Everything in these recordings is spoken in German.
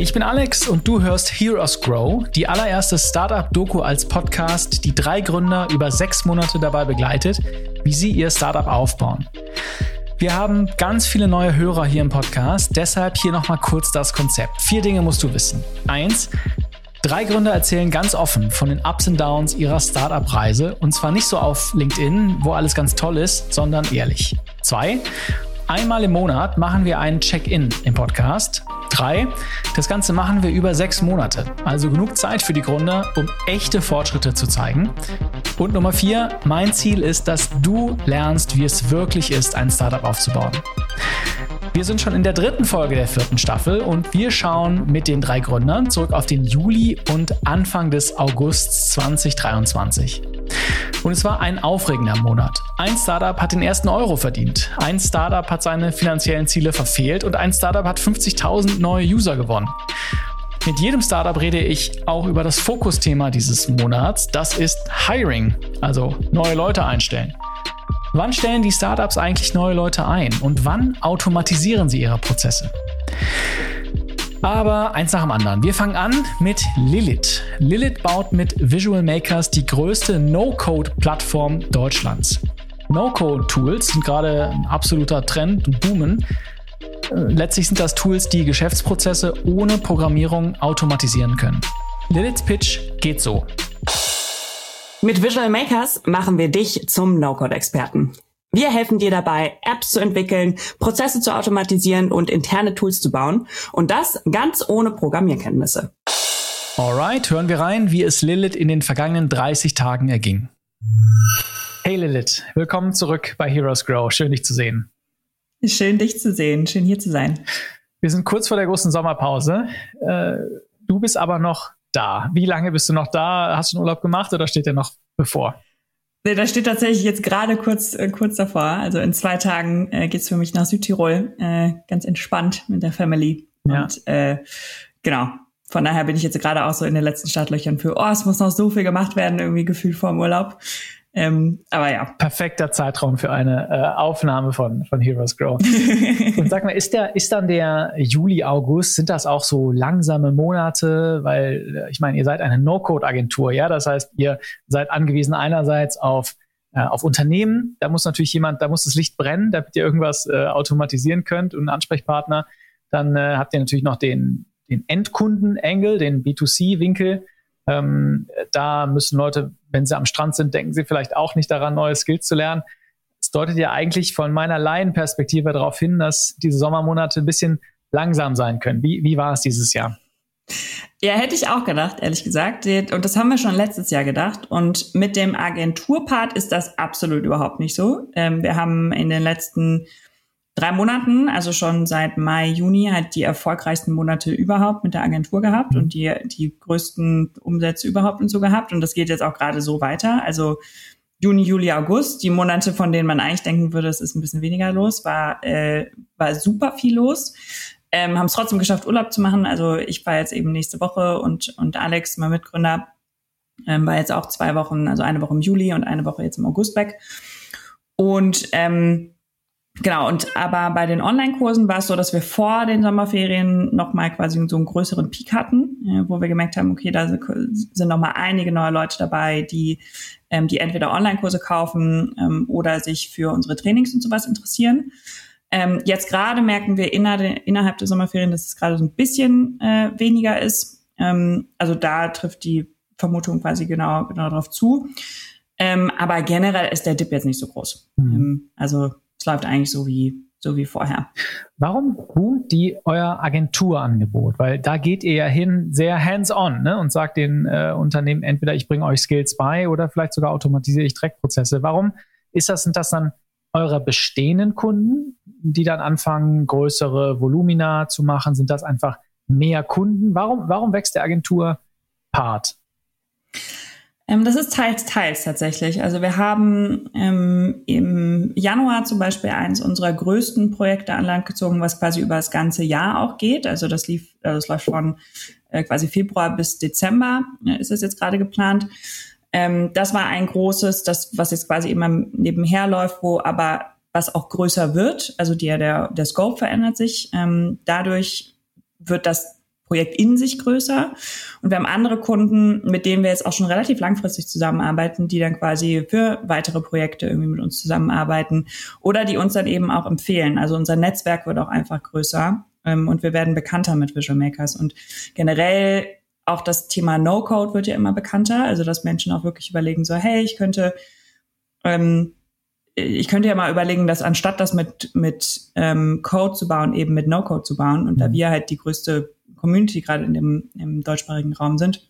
ich bin Alex und du hörst Heroes Grow, die allererste Startup-Doku als Podcast, die drei Gründer über sechs Monate dabei begleitet, wie sie ihr Startup aufbauen. Wir haben ganz viele neue Hörer hier im Podcast, deshalb hier nochmal kurz das Konzept. Vier Dinge musst du wissen. Eins, Drei Gründer erzählen ganz offen von den Ups und Downs ihrer Startup-Reise und zwar nicht so auf LinkedIn, wo alles ganz toll ist, sondern ehrlich. Zwei, einmal im Monat machen wir einen Check-in im Podcast. Drei, das Ganze machen wir über sechs Monate, also genug Zeit für die Gründer, um echte Fortschritte zu zeigen. Und Nummer vier, mein Ziel ist, dass du lernst, wie es wirklich ist, ein Startup aufzubauen. Wir sind schon in der dritten Folge der vierten Staffel und wir schauen mit den drei Gründern zurück auf den Juli und Anfang des Augusts 2023. Und es war ein aufregender Monat. Ein Startup hat den ersten Euro verdient, ein Startup hat seine finanziellen Ziele verfehlt und ein Startup hat 50.000 neue User gewonnen. Mit jedem Startup rede ich auch über das Fokusthema dieses Monats. Das ist Hiring, also neue Leute einstellen. Wann stellen die Startups eigentlich neue Leute ein und wann automatisieren sie ihre Prozesse? Aber eins nach dem anderen. Wir fangen an mit Lilith. Lilith baut mit Visual Makers die größte No-Code-Plattform Deutschlands. No-Code-Tools sind gerade ein absoluter Trend und boomen. Letztlich sind das Tools, die Geschäftsprozesse ohne Programmierung automatisieren können. Liliths Pitch geht so. Mit Visual Makers machen wir dich zum No-Code-Experten. Wir helfen dir dabei, Apps zu entwickeln, Prozesse zu automatisieren und interne Tools zu bauen. Und das ganz ohne Programmierkenntnisse. Alright, hören wir rein, wie es Lilith in den vergangenen 30 Tagen erging. Hey Lilith, willkommen zurück bei Heroes Grow. Schön, dich zu sehen. Schön, dich zu sehen. Schön, hier zu sein. Wir sind kurz vor der großen Sommerpause. Äh, du bist aber noch da? Wie lange bist du noch da? Hast du einen Urlaub gemacht oder steht der noch bevor? Nee, da steht tatsächlich jetzt gerade kurz, äh, kurz davor. Also in zwei Tagen äh, geht's für mich nach Südtirol. Äh, ganz entspannt mit der Family. Ja. Und äh, genau. Von daher bin ich jetzt gerade auch so in den letzten Startlöchern für, oh, es muss noch so viel gemacht werden, irgendwie gefühlt vor dem Urlaub. Ähm, aber ja. Perfekter Zeitraum für eine äh, Aufnahme von, von Heroes Grow. Und sag mal, ist der, ist dann der Juli, August, sind das auch so langsame Monate? Weil, äh, ich meine, ihr seid eine No-Code-Agentur, ja? Das heißt, ihr seid angewiesen einerseits auf äh, auf Unternehmen, da muss natürlich jemand, da muss das Licht brennen, damit ihr irgendwas äh, automatisieren könnt und einen Ansprechpartner. Dann äh, habt ihr natürlich noch den, den Endkunden-Angle, den B2C-Winkel. Ähm, da müssen Leute, wenn sie am Strand sind, denken sie vielleicht auch nicht daran, neue Skills zu lernen. Es deutet ja eigentlich von meiner Laienperspektive darauf hin, dass diese Sommermonate ein bisschen langsam sein können. Wie, wie war es dieses Jahr? Ja, hätte ich auch gedacht, ehrlich gesagt. Und das haben wir schon letztes Jahr gedacht. Und mit dem Agenturpart ist das absolut überhaupt nicht so. Ähm, wir haben in den letzten drei Monaten, also schon seit Mai, Juni, halt die erfolgreichsten Monate überhaupt mit der Agentur gehabt mhm. und die, die größten Umsätze überhaupt und so gehabt. Und das geht jetzt auch gerade so weiter. Also Juni, Juli, August, die Monate, von denen man eigentlich denken würde, es ist ein bisschen weniger los, war, äh, war super viel los. Ähm, haben es trotzdem geschafft, Urlaub zu machen. Also ich war jetzt eben nächste Woche und, und Alex, mein Mitgründer, ähm, war jetzt auch zwei Wochen, also eine Woche im Juli und eine Woche jetzt im August weg. Und ähm, Genau, und aber bei den Online-Kursen war es so, dass wir vor den Sommerferien nochmal quasi so einen größeren Peak hatten, äh, wo wir gemerkt haben, okay, da sind nochmal einige neue Leute dabei, die, ähm, die entweder Online-Kurse kaufen ähm, oder sich für unsere Trainings und sowas interessieren. Ähm, jetzt gerade merken wir innerhalb der Sommerferien, dass es gerade so ein bisschen äh, weniger ist. Ähm, also da trifft die Vermutung quasi genau, genau darauf zu. Ähm, aber generell ist der Dip jetzt nicht so groß. Mhm. Ähm, also es läuft eigentlich so wie, so wie vorher. Warum boomt die euer Agenturangebot? Weil da geht ihr ja hin sehr hands-on ne? und sagt den äh, Unternehmen entweder ich bringe euch Skills bei oder vielleicht sogar automatisiere ich Dreckprozesse. Warum ist das, sind das dann eure bestehenden Kunden, die dann anfangen, größere Volumina zu machen? Sind das einfach mehr Kunden? Warum, warum wächst der Agentur-Part? Ähm, das ist teils, teils tatsächlich. Also wir haben ähm, im Januar zum Beispiel eins unserer größten Projekte an Land gezogen, was quasi über das ganze Jahr auch geht. Also das lief, äh, das läuft von äh, quasi Februar bis Dezember, äh, ist es jetzt gerade geplant. Ähm, das war ein großes, das, was jetzt quasi immer nebenher läuft, wo aber was auch größer wird. Also die, der, der Scope verändert sich. Ähm, dadurch wird das Projekt in sich größer. Und wir haben andere Kunden, mit denen wir jetzt auch schon relativ langfristig zusammenarbeiten, die dann quasi für weitere Projekte irgendwie mit uns zusammenarbeiten oder die uns dann eben auch empfehlen. Also unser Netzwerk wird auch einfach größer ähm, und wir werden bekannter mit Visual Makers. Und generell auch das Thema No-Code wird ja immer bekannter. Also dass Menschen auch wirklich überlegen, so, hey, ich könnte ähm, ich könnte ja mal überlegen, dass anstatt das mit, mit ähm, Code zu bauen, eben mit No-Code zu bauen, und da mhm. wir halt die größte Community gerade in dem im deutschsprachigen Raum sind,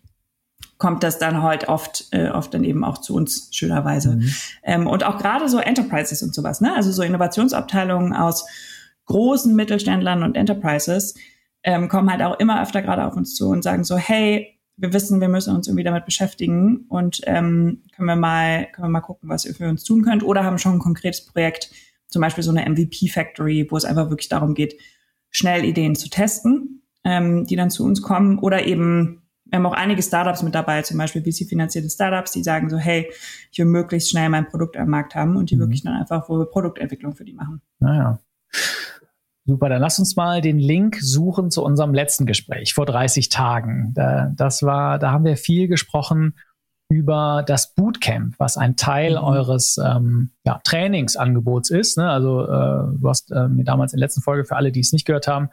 kommt das dann halt oft, äh, oft dann eben auch zu uns schönerweise. Mhm. Ähm, und auch gerade so Enterprises und sowas, ne? Also so Innovationsabteilungen aus großen Mittelständlern und Enterprises ähm, kommen halt auch immer öfter gerade auf uns zu und sagen so, hey, wir wissen, wir müssen uns irgendwie damit beschäftigen und ähm, können wir mal können wir mal gucken, was ihr für uns tun könnt oder haben schon ein konkretes Projekt, zum Beispiel so eine MVP Factory, wo es einfach wirklich darum geht, schnell Ideen zu testen ähm, die dann zu uns kommen oder eben wir haben auch einige Startups mit dabei, zum Beispiel VC-finanzierte Startups, die sagen so, hey, ich will möglichst schnell mein Produkt am Markt haben und die mhm. wirklich dann einfach, wo wir Produktentwicklung für die machen. Naja. Super, dann lass uns mal den Link suchen zu unserem letzten Gespräch vor 30 Tagen. Da, das war, da haben wir viel gesprochen über das Bootcamp, was ein Teil mhm. eures ähm, ja, Trainingsangebots ist. Ne? Also äh, du hast äh, mir damals in der letzten Folge für alle, die es nicht gehört haben,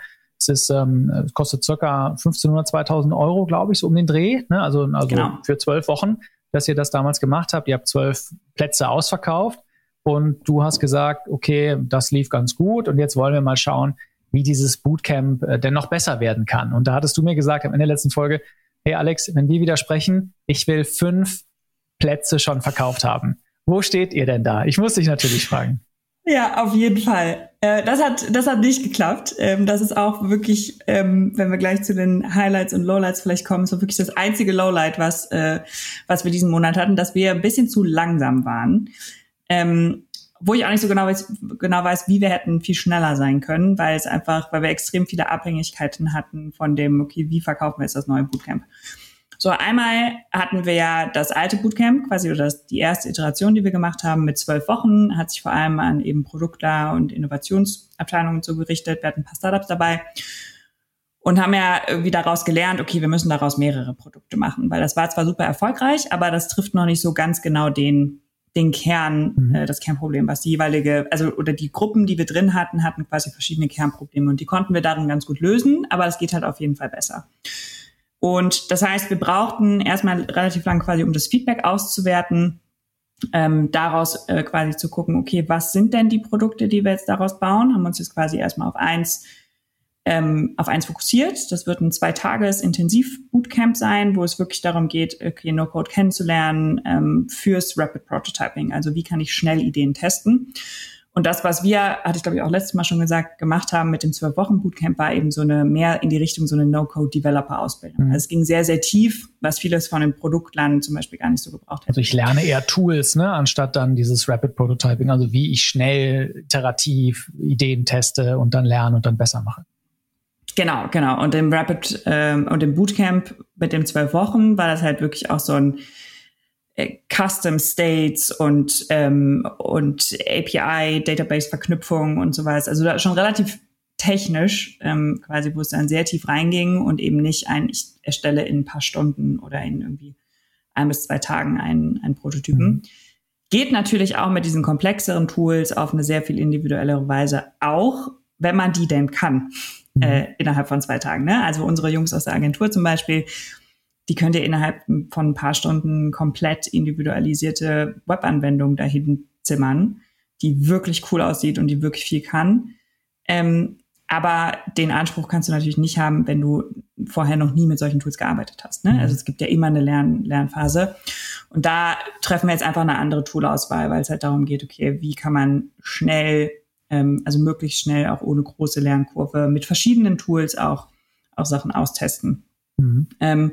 es ist, ähm, kostet circa 1500, 2000 Euro, glaube ich, so um den Dreh. Ne? Also, also genau. für zwölf Wochen, dass ihr das damals gemacht habt. Ihr habt zwölf Plätze ausverkauft und du hast gesagt, okay, das lief ganz gut und jetzt wollen wir mal schauen, wie dieses Bootcamp äh, denn noch besser werden kann. Und da hattest du mir gesagt am Ende der letzten Folge, hey Alex, wenn wir wieder sprechen, ich will fünf Plätze schon verkauft haben. Wo steht ihr denn da? Ich muss dich natürlich fragen. Ja, auf jeden Fall. Äh, das hat, das hat nicht geklappt. Ähm, das ist auch wirklich, ähm, wenn wir gleich zu den Highlights und Lowlights vielleicht kommen, so wirklich das einzige Lowlight, was, äh, was wir diesen Monat hatten, dass wir ein bisschen zu langsam waren. Ähm, wo ich auch nicht so genau weiß, genau weiß, wie wir hätten viel schneller sein können, weil es einfach, weil wir extrem viele Abhängigkeiten hatten von dem, okay, wie verkaufen wir jetzt das neue Bootcamp? So, einmal hatten wir ja das alte Bootcamp, quasi oder das, die erste Iteration, die wir gemacht haben mit zwölf Wochen, hat sich vor allem an eben Produktler und Innovationsabteilungen so gerichtet. Wir hatten ein paar Startups dabei und haben ja irgendwie daraus gelernt, okay, wir müssen daraus mehrere Produkte machen, weil das war zwar super erfolgreich, aber das trifft noch nicht so ganz genau den den Kern, mhm. äh, das Kernproblem, was die jeweilige, also oder die Gruppen, die wir drin hatten, hatten quasi verschiedene Kernprobleme und die konnten wir darin ganz gut lösen, aber es geht halt auf jeden Fall besser. Und das heißt, wir brauchten erstmal relativ lang quasi, um das Feedback auszuwerten, ähm, daraus äh, quasi zu gucken, okay, was sind denn die Produkte, die wir jetzt daraus bauen? Haben uns jetzt quasi erstmal auf eins ähm, auf eins fokussiert. Das wird ein zwei Tages Intensiv Bootcamp sein, wo es wirklich darum geht, okay, No Code kennenzulernen ähm, fürs Rapid Prototyping. Also wie kann ich schnell Ideen testen? Und das, was wir, hatte ich glaube ich auch letztes Mal schon gesagt, gemacht haben mit dem zwölf Wochen Bootcamp, war eben so eine mehr in die Richtung so eine No-Code-Developer-Ausbildung. Mhm. Also es ging sehr, sehr tief, was vieles von dem Produktlernen zum Beispiel gar nicht so gebraucht hat. Also ich lerne eher Tools, ne, anstatt dann dieses Rapid Prototyping, also wie ich schnell iterativ Ideen teste und dann lerne und dann besser mache. Genau, genau. Und im Rapid ähm, und im Bootcamp mit dem zwölf Wochen war das halt wirklich auch so ein Custom States und, ähm, und API, Database-Verknüpfung und sowas. Also da schon relativ technisch, ähm, quasi, wo es dann sehr tief reinging und eben nicht ein, ich erstelle in ein paar Stunden oder in irgendwie ein bis zwei Tagen einen, einen Prototypen. Mhm. Geht natürlich auch mit diesen komplexeren Tools auf eine sehr viel individuellere Weise auch, wenn man die denn kann, mhm. äh, innerhalb von zwei Tagen. Ne? Also unsere Jungs aus der Agentur zum Beispiel, die könnt ihr innerhalb von ein paar Stunden komplett individualisierte Webanwendung dahin zimmern, die wirklich cool aussieht und die wirklich viel kann. Ähm, aber den Anspruch kannst du natürlich nicht haben, wenn du vorher noch nie mit solchen Tools gearbeitet hast. Ne? Mhm. Also es gibt ja immer eine Lern Lernphase. Und da treffen wir jetzt einfach eine andere Toolauswahl, weil es halt darum geht, okay, wie kann man schnell, ähm, also möglichst schnell auch ohne große Lernkurve mit verschiedenen Tools auch, auch Sachen austesten. Mhm. Ähm,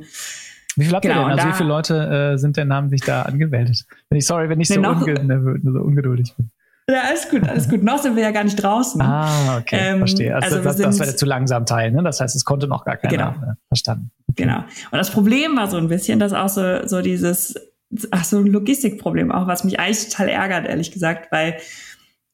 wie viel habt genau, ihr denn? Also wie viele Leute äh, sind denn, haben sich da angemeldet? Wenn ich, sorry, wenn ich so, unge so ungeduldig bin. Ja, alles gut, alles gut. Noch sind wir ja gar nicht draußen. Ah, okay, ähm, verstehe. Also, also das, das war der zu langsam Teil, ne? Das heißt, es konnte noch gar keiner. Genau. Ne? Verstanden. Okay. Genau. Und das Problem war so ein bisschen, dass auch so, so dieses, ach, so ein Logistikproblem auch, was mich eigentlich total ärgert, ehrlich gesagt, weil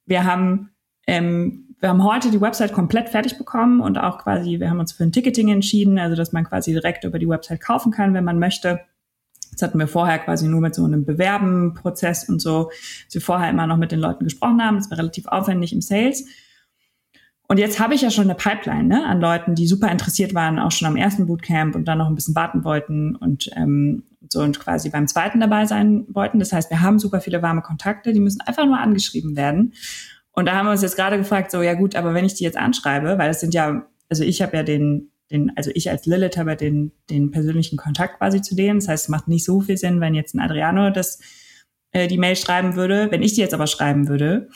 wir haben ähm, wir haben heute die Website komplett fertig bekommen und auch quasi, wir haben uns für ein Ticketing entschieden, also dass man quasi direkt über die Website kaufen kann, wenn man möchte. Das hatten wir vorher quasi nur mit so einem Bewerben-Prozess und so, dass wir vorher immer noch mit den Leuten gesprochen haben. Das war relativ aufwendig im Sales. Und jetzt habe ich ja schon eine Pipeline ne, an Leuten, die super interessiert waren, auch schon am ersten Bootcamp und dann noch ein bisschen warten wollten und ähm, so und quasi beim zweiten dabei sein wollten. Das heißt, wir haben super viele warme Kontakte, die müssen einfach nur angeschrieben werden. Und da haben wir uns jetzt gerade gefragt, so ja gut, aber wenn ich die jetzt anschreibe, weil es sind ja, also ich habe ja den, den, also ich als Lilith habe ja den, den persönlichen Kontakt quasi zu denen. Das heißt, es macht nicht so viel Sinn, wenn jetzt ein Adriano das äh, die Mail schreiben würde. Wenn ich die jetzt aber schreiben würde,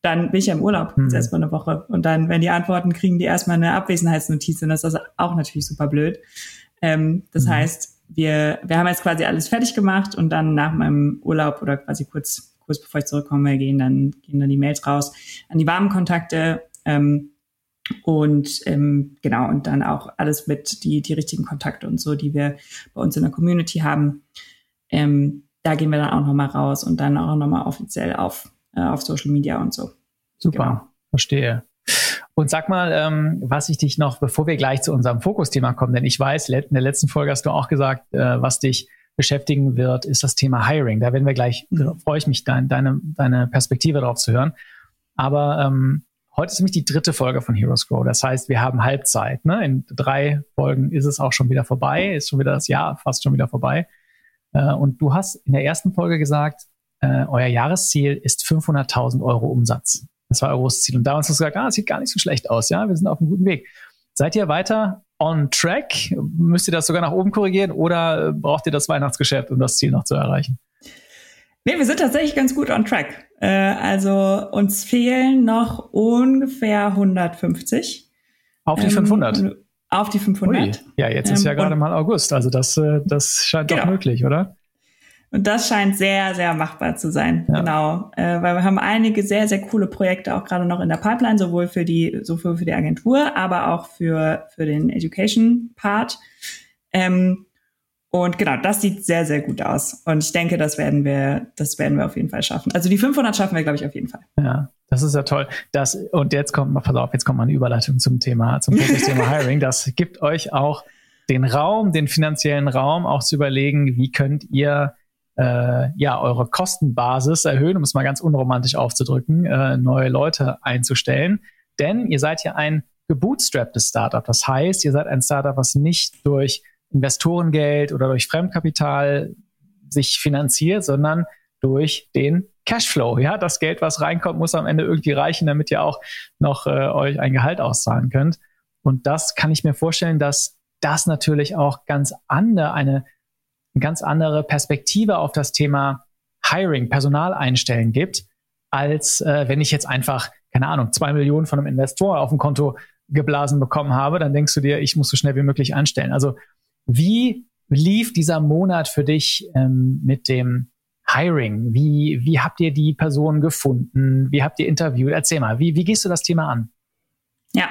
dann bin ich ja im Urlaub mhm. jetzt erstmal eine Woche. Und dann, wenn die Antworten kriegen, die erstmal eine Abwesenheitsnotiz und das ist auch natürlich super blöd. Ähm, das mhm. heißt, wir, wir haben jetzt quasi alles fertig gemacht und dann nach meinem Urlaub oder quasi kurz, kurz bevor ich zurückkomme, gehen dann, gehen dann die Mails raus an die warmen Kontakte. Ähm, und ähm, genau, und dann auch alles mit die, die richtigen Kontakte und so, die wir bei uns in der Community haben. Ähm, da gehen wir dann auch nochmal raus und dann auch nochmal offiziell auf äh, auf Social Media und so. Super, genau. verstehe. Und sag mal, ähm, was ich dich noch, bevor wir gleich zu unserem Fokusthema kommen, denn ich weiß, in der letzten Folge hast du auch gesagt, äh, was dich beschäftigen wird, ist das Thema Hiring. Da werden wir gleich, mhm. freue ich mich, dein, deine, deine Perspektive darauf zu hören. Aber ähm, heute ist nämlich die dritte Folge von Heroes Grow. Das heißt, wir haben Halbzeit. Ne? In drei Folgen ist es auch schon wieder vorbei, ist schon wieder das Jahr fast schon wieder vorbei. Äh, und du hast in der ersten Folge gesagt, äh, euer Jahresziel ist 500.000 Euro Umsatz. Das war eures Ziel. Und da haben wir gesagt, ah, das sieht gar nicht so schlecht aus. Ja, wir sind auf einem guten Weg. Seid ihr weiter on track? Müsst ihr das sogar nach oben korrigieren oder braucht ihr das Weihnachtsgeschäft, um das Ziel noch zu erreichen? Nee, wir sind tatsächlich ganz gut on track. Äh, also uns fehlen noch ungefähr 150. Auf die 500? Ähm, auf die 500. Ui. Ja, jetzt ist ja ähm, gerade mal August. Also das, äh, das scheint genau. doch möglich, oder? Und das scheint sehr, sehr machbar zu sein. Ja. Genau. Äh, weil wir haben einige sehr, sehr coole Projekte auch gerade noch in der Pipeline, sowohl für die, sowohl für die Agentur, aber auch für, für den Education-Part. Ähm, und genau, das sieht sehr, sehr gut aus. Und ich denke, das werden wir, das werden wir auf jeden Fall schaffen. Also die 500 schaffen wir, glaube ich, auf jeden Fall. Ja, das ist ja toll. Das, und jetzt kommt, pass auf, jetzt kommt mal eine Überleitung zum Thema, zum Thema Hiring. Das gibt euch auch den Raum, den finanziellen Raum, auch zu überlegen, wie könnt ihr äh, ja, eure Kostenbasis erhöhen, um es mal ganz unromantisch aufzudrücken, äh, neue Leute einzustellen. Denn ihr seid ja ein gebootstrapptes Startup. Das heißt, ihr seid ein Startup, was nicht durch Investorengeld oder durch Fremdkapital sich finanziert, sondern durch den Cashflow. Ja, das Geld, was reinkommt, muss am Ende irgendwie reichen, damit ihr auch noch äh, euch ein Gehalt auszahlen könnt. Und das kann ich mir vorstellen, dass das natürlich auch ganz andere, eine eine ganz andere Perspektive auf das Thema Hiring, Personal einstellen gibt, als äh, wenn ich jetzt einfach, keine Ahnung, zwei Millionen von einem Investor auf dem Konto geblasen bekommen habe, dann denkst du dir, ich muss so schnell wie möglich anstellen. Also wie lief dieser Monat für dich ähm, mit dem Hiring? Wie, wie habt ihr die Person gefunden? Wie habt ihr interviewt? Erzähl mal, wie, wie gehst du das Thema an? Ja,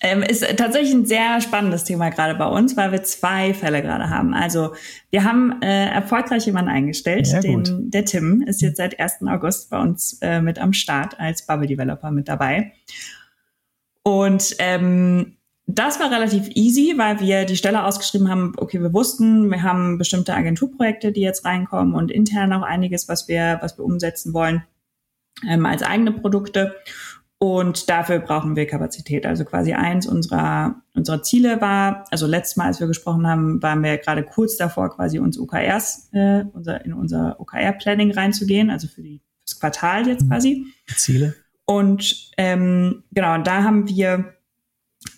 ähm, ist tatsächlich ein sehr spannendes Thema gerade bei uns, weil wir zwei Fälle gerade haben. Also wir haben äh, erfolgreich jemanden eingestellt. Ja, den, der Tim ist jetzt seit 1. August bei uns äh, mit am Start als Bubble Developer mit dabei. Und ähm, das war relativ easy, weil wir die Stelle ausgeschrieben haben, okay, wir wussten, wir haben bestimmte Agenturprojekte, die jetzt reinkommen und intern auch einiges, was wir, was wir umsetzen wollen ähm, als eigene Produkte. Und dafür brauchen wir Kapazität. Also quasi eins unserer, unserer Ziele war, also letztes Mal, als wir gesprochen haben, waren wir gerade kurz davor, quasi uns OKRs, äh, unser, in unser OKR-Planning reinzugehen, also für die, das Quartal jetzt quasi. Ziele. Und ähm, genau, und da haben wir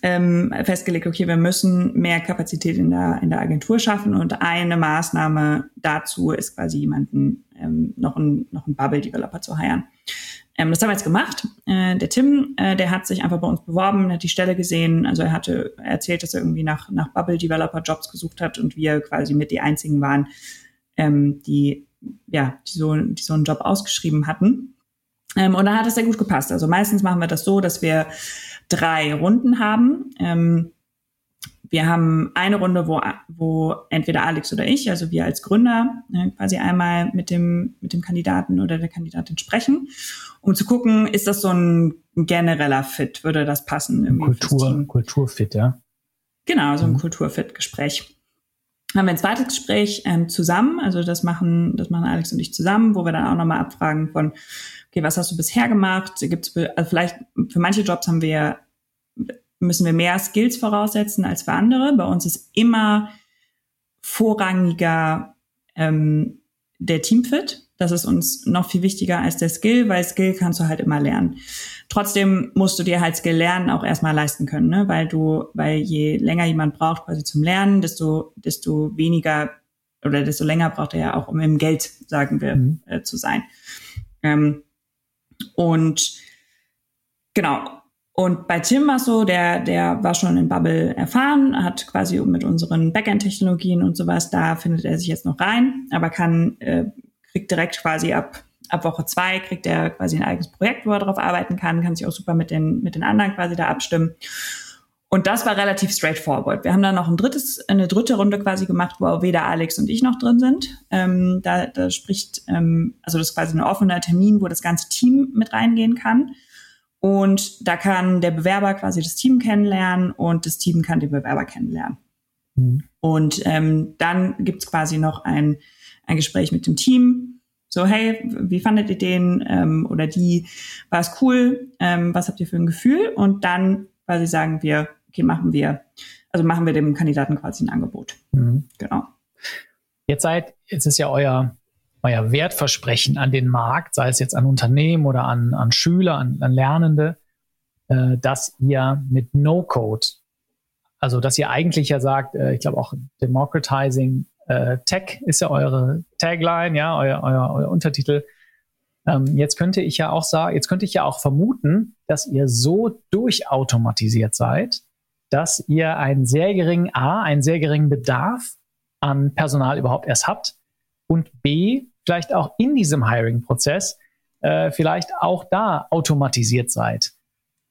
ähm, festgelegt, okay, wir müssen mehr Kapazität in der, in der Agentur schaffen und eine Maßnahme dazu ist quasi jemanden, ähm, noch einen, noch einen Bubble-Developer zu heiren. Ähm, das haben wir jetzt gemacht. Äh, der Tim, äh, der hat sich einfach bei uns beworben, hat die Stelle gesehen. Also er hatte erzählt, dass er irgendwie nach, nach Bubble Developer Jobs gesucht hat und wir quasi mit die einzigen waren, ähm, die, ja, die so, die so einen Job ausgeschrieben hatten. Ähm, und dann hat es sehr gut gepasst. Also meistens machen wir das so, dass wir drei Runden haben. Ähm, wir haben eine Runde, wo, wo entweder Alex oder ich, also wir als Gründer, äh, quasi einmal mit dem, mit dem Kandidaten oder der Kandidatin sprechen, um zu gucken, ist das so ein genereller Fit, würde das passen? Kultur, Kulturfit, ja. Genau, so ein mhm. Kulturfit-Gespräch. Haben wir ein zweites Gespräch ähm, zusammen, also das machen, das machen Alex und ich zusammen, wo wir dann auch nochmal abfragen von, okay, was hast du bisher gemacht? Gibt's, also vielleicht für manche Jobs haben wir müssen wir mehr Skills voraussetzen als für andere. Bei uns ist immer vorrangiger ähm, der Teamfit. Das ist uns noch viel wichtiger als der Skill, weil Skill kannst du halt immer lernen. Trotzdem musst du dir halt Skill lernen auch erstmal leisten können, ne? weil du, weil je länger jemand braucht quasi zum Lernen, desto, desto weniger oder desto länger braucht er ja auch, um im Geld, sagen wir, mhm. äh, zu sein. Ähm, und genau, und bei Tim war so, der, der war schon in Bubble erfahren, hat quasi mit unseren Backend-Technologien und sowas, da findet er sich jetzt noch rein, aber kann, äh, kriegt direkt quasi ab, ab Woche zwei, kriegt er quasi ein eigenes Projekt, wo er drauf arbeiten kann, kann sich auch super mit den, mit den anderen quasi da abstimmen. Und das war relativ straightforward. Wir haben dann noch ein drittes, eine dritte Runde quasi gemacht, wo weder Alex und ich noch drin sind. Ähm, da, da spricht, ähm, also das ist quasi ein offener Termin, wo das ganze Team mit reingehen kann. Und da kann der Bewerber quasi das Team kennenlernen und das Team kann den Bewerber kennenlernen. Mhm. Und ähm, dann gibt's quasi noch ein, ein Gespräch mit dem Team. So, hey, wie fandet ihr den ähm, oder die? War es cool? Ähm, was habt ihr für ein Gefühl? Und dann quasi sagen wir, okay, machen wir, also machen wir dem Kandidaten quasi ein Angebot. Mhm. Genau. Jetzt seid, jetzt ist ja euer euer Wertversprechen an den Markt, sei es jetzt an Unternehmen oder an, an Schüler, an, an Lernende, äh, dass ihr mit No-Code, also dass ihr eigentlich ja sagt, äh, ich glaube auch Democratizing äh, Tech ist ja eure Tagline, ja, euer, euer, euer Untertitel. Ähm, jetzt könnte ich ja auch sagen, jetzt könnte ich ja auch vermuten, dass ihr so durchautomatisiert seid, dass ihr einen sehr geringen A, einen sehr geringen Bedarf an Personal überhaupt erst habt und B, vielleicht auch in diesem Hiring-Prozess äh, vielleicht auch da automatisiert seid.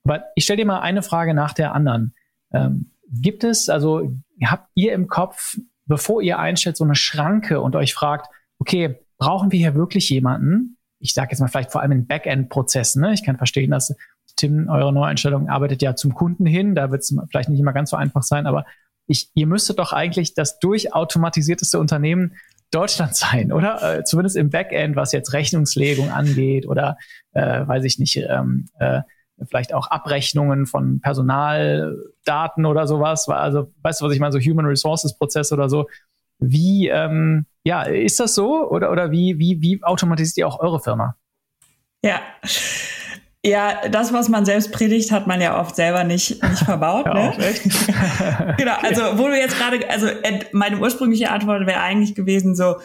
Aber ich stelle dir mal eine Frage nach der anderen. Ähm, gibt es, also habt ihr im Kopf, bevor ihr einstellt, so eine Schranke und euch fragt, okay, brauchen wir hier wirklich jemanden? Ich sage jetzt mal vielleicht vor allem in Backend-Prozessen. Ne? Ich kann verstehen, dass Tim, eure Neueinstellung arbeitet ja zum Kunden hin. Da wird es vielleicht nicht immer ganz so einfach sein, aber ich, ihr müsstet doch eigentlich das durchautomatisierteste Unternehmen Deutschland sein, oder? Äh, zumindest im Backend, was jetzt Rechnungslegung angeht oder, äh, weiß ich nicht, ähm, äh, vielleicht auch Abrechnungen von Personaldaten oder sowas. Also, weißt du, was ich meine, so Human Resources Prozess oder so. Wie, ähm, ja, ist das so? Oder, oder wie, wie, wie automatisiert ihr auch eure Firma? Ja. Ja, das, was man selbst predigt, hat man ja oft selber nicht, nicht verbaut. ja, ne? echt? genau, also wo du jetzt gerade, also meine ursprüngliche Antwort wäre eigentlich gewesen so,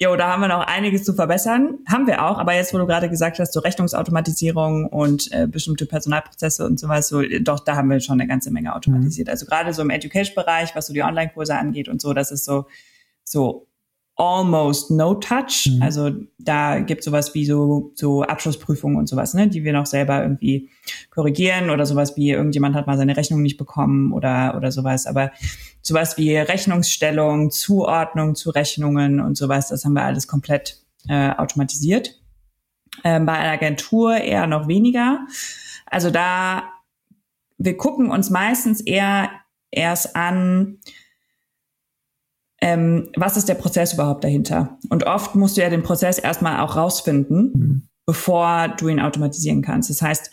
jo, da haben wir noch einiges zu verbessern. Haben wir auch, aber jetzt, wo du gerade gesagt hast, so Rechnungsautomatisierung und äh, bestimmte Personalprozesse und sowas, so, doch, da haben wir schon eine ganze Menge automatisiert. Mhm. Also gerade so im Education-Bereich, was so die Online-Kurse angeht und so, das ist so, so almost no touch. Mhm. Also da gibt sowas wie so, so Abschlussprüfungen und sowas, ne, die wir noch selber irgendwie korrigieren oder sowas wie irgendjemand hat mal seine Rechnung nicht bekommen oder, oder sowas. Aber sowas wie Rechnungsstellung, Zuordnung zu Rechnungen und sowas, das haben wir alles komplett äh, automatisiert. Ähm, bei einer Agentur eher noch weniger. Also da, wir gucken uns meistens eher erst an, ähm, was ist der Prozess überhaupt dahinter? Und oft musst du ja den Prozess erstmal auch rausfinden, mhm. bevor du ihn automatisieren kannst. Das heißt,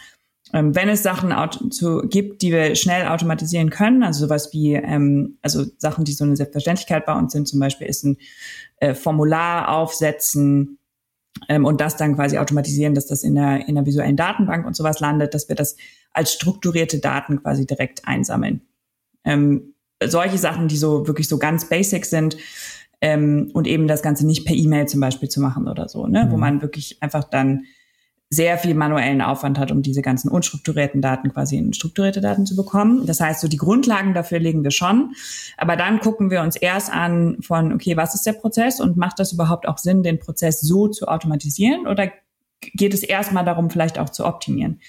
ähm, wenn es Sachen zu, gibt, die wir schnell automatisieren können, also sowas wie, ähm, also Sachen, die so eine Selbstverständlichkeit bei uns sind, zum Beispiel ist ein äh, Formular aufsetzen ähm, und das dann quasi automatisieren, dass das in der, in der visuellen Datenbank und sowas landet, dass wir das als strukturierte Daten quasi direkt einsammeln. Ähm, solche Sachen, die so wirklich so ganz basic sind ähm, und eben das Ganze nicht per E-Mail zum Beispiel zu machen oder so, ne? Mhm. wo man wirklich einfach dann sehr viel manuellen Aufwand hat, um diese ganzen unstrukturierten Daten quasi in strukturierte Daten zu bekommen. Das heißt, so die Grundlagen dafür legen wir schon. Aber dann gucken wir uns erst an von, okay, was ist der Prozess und macht das überhaupt auch Sinn, den Prozess so zu automatisieren oder geht es erstmal darum, vielleicht auch zu optimieren?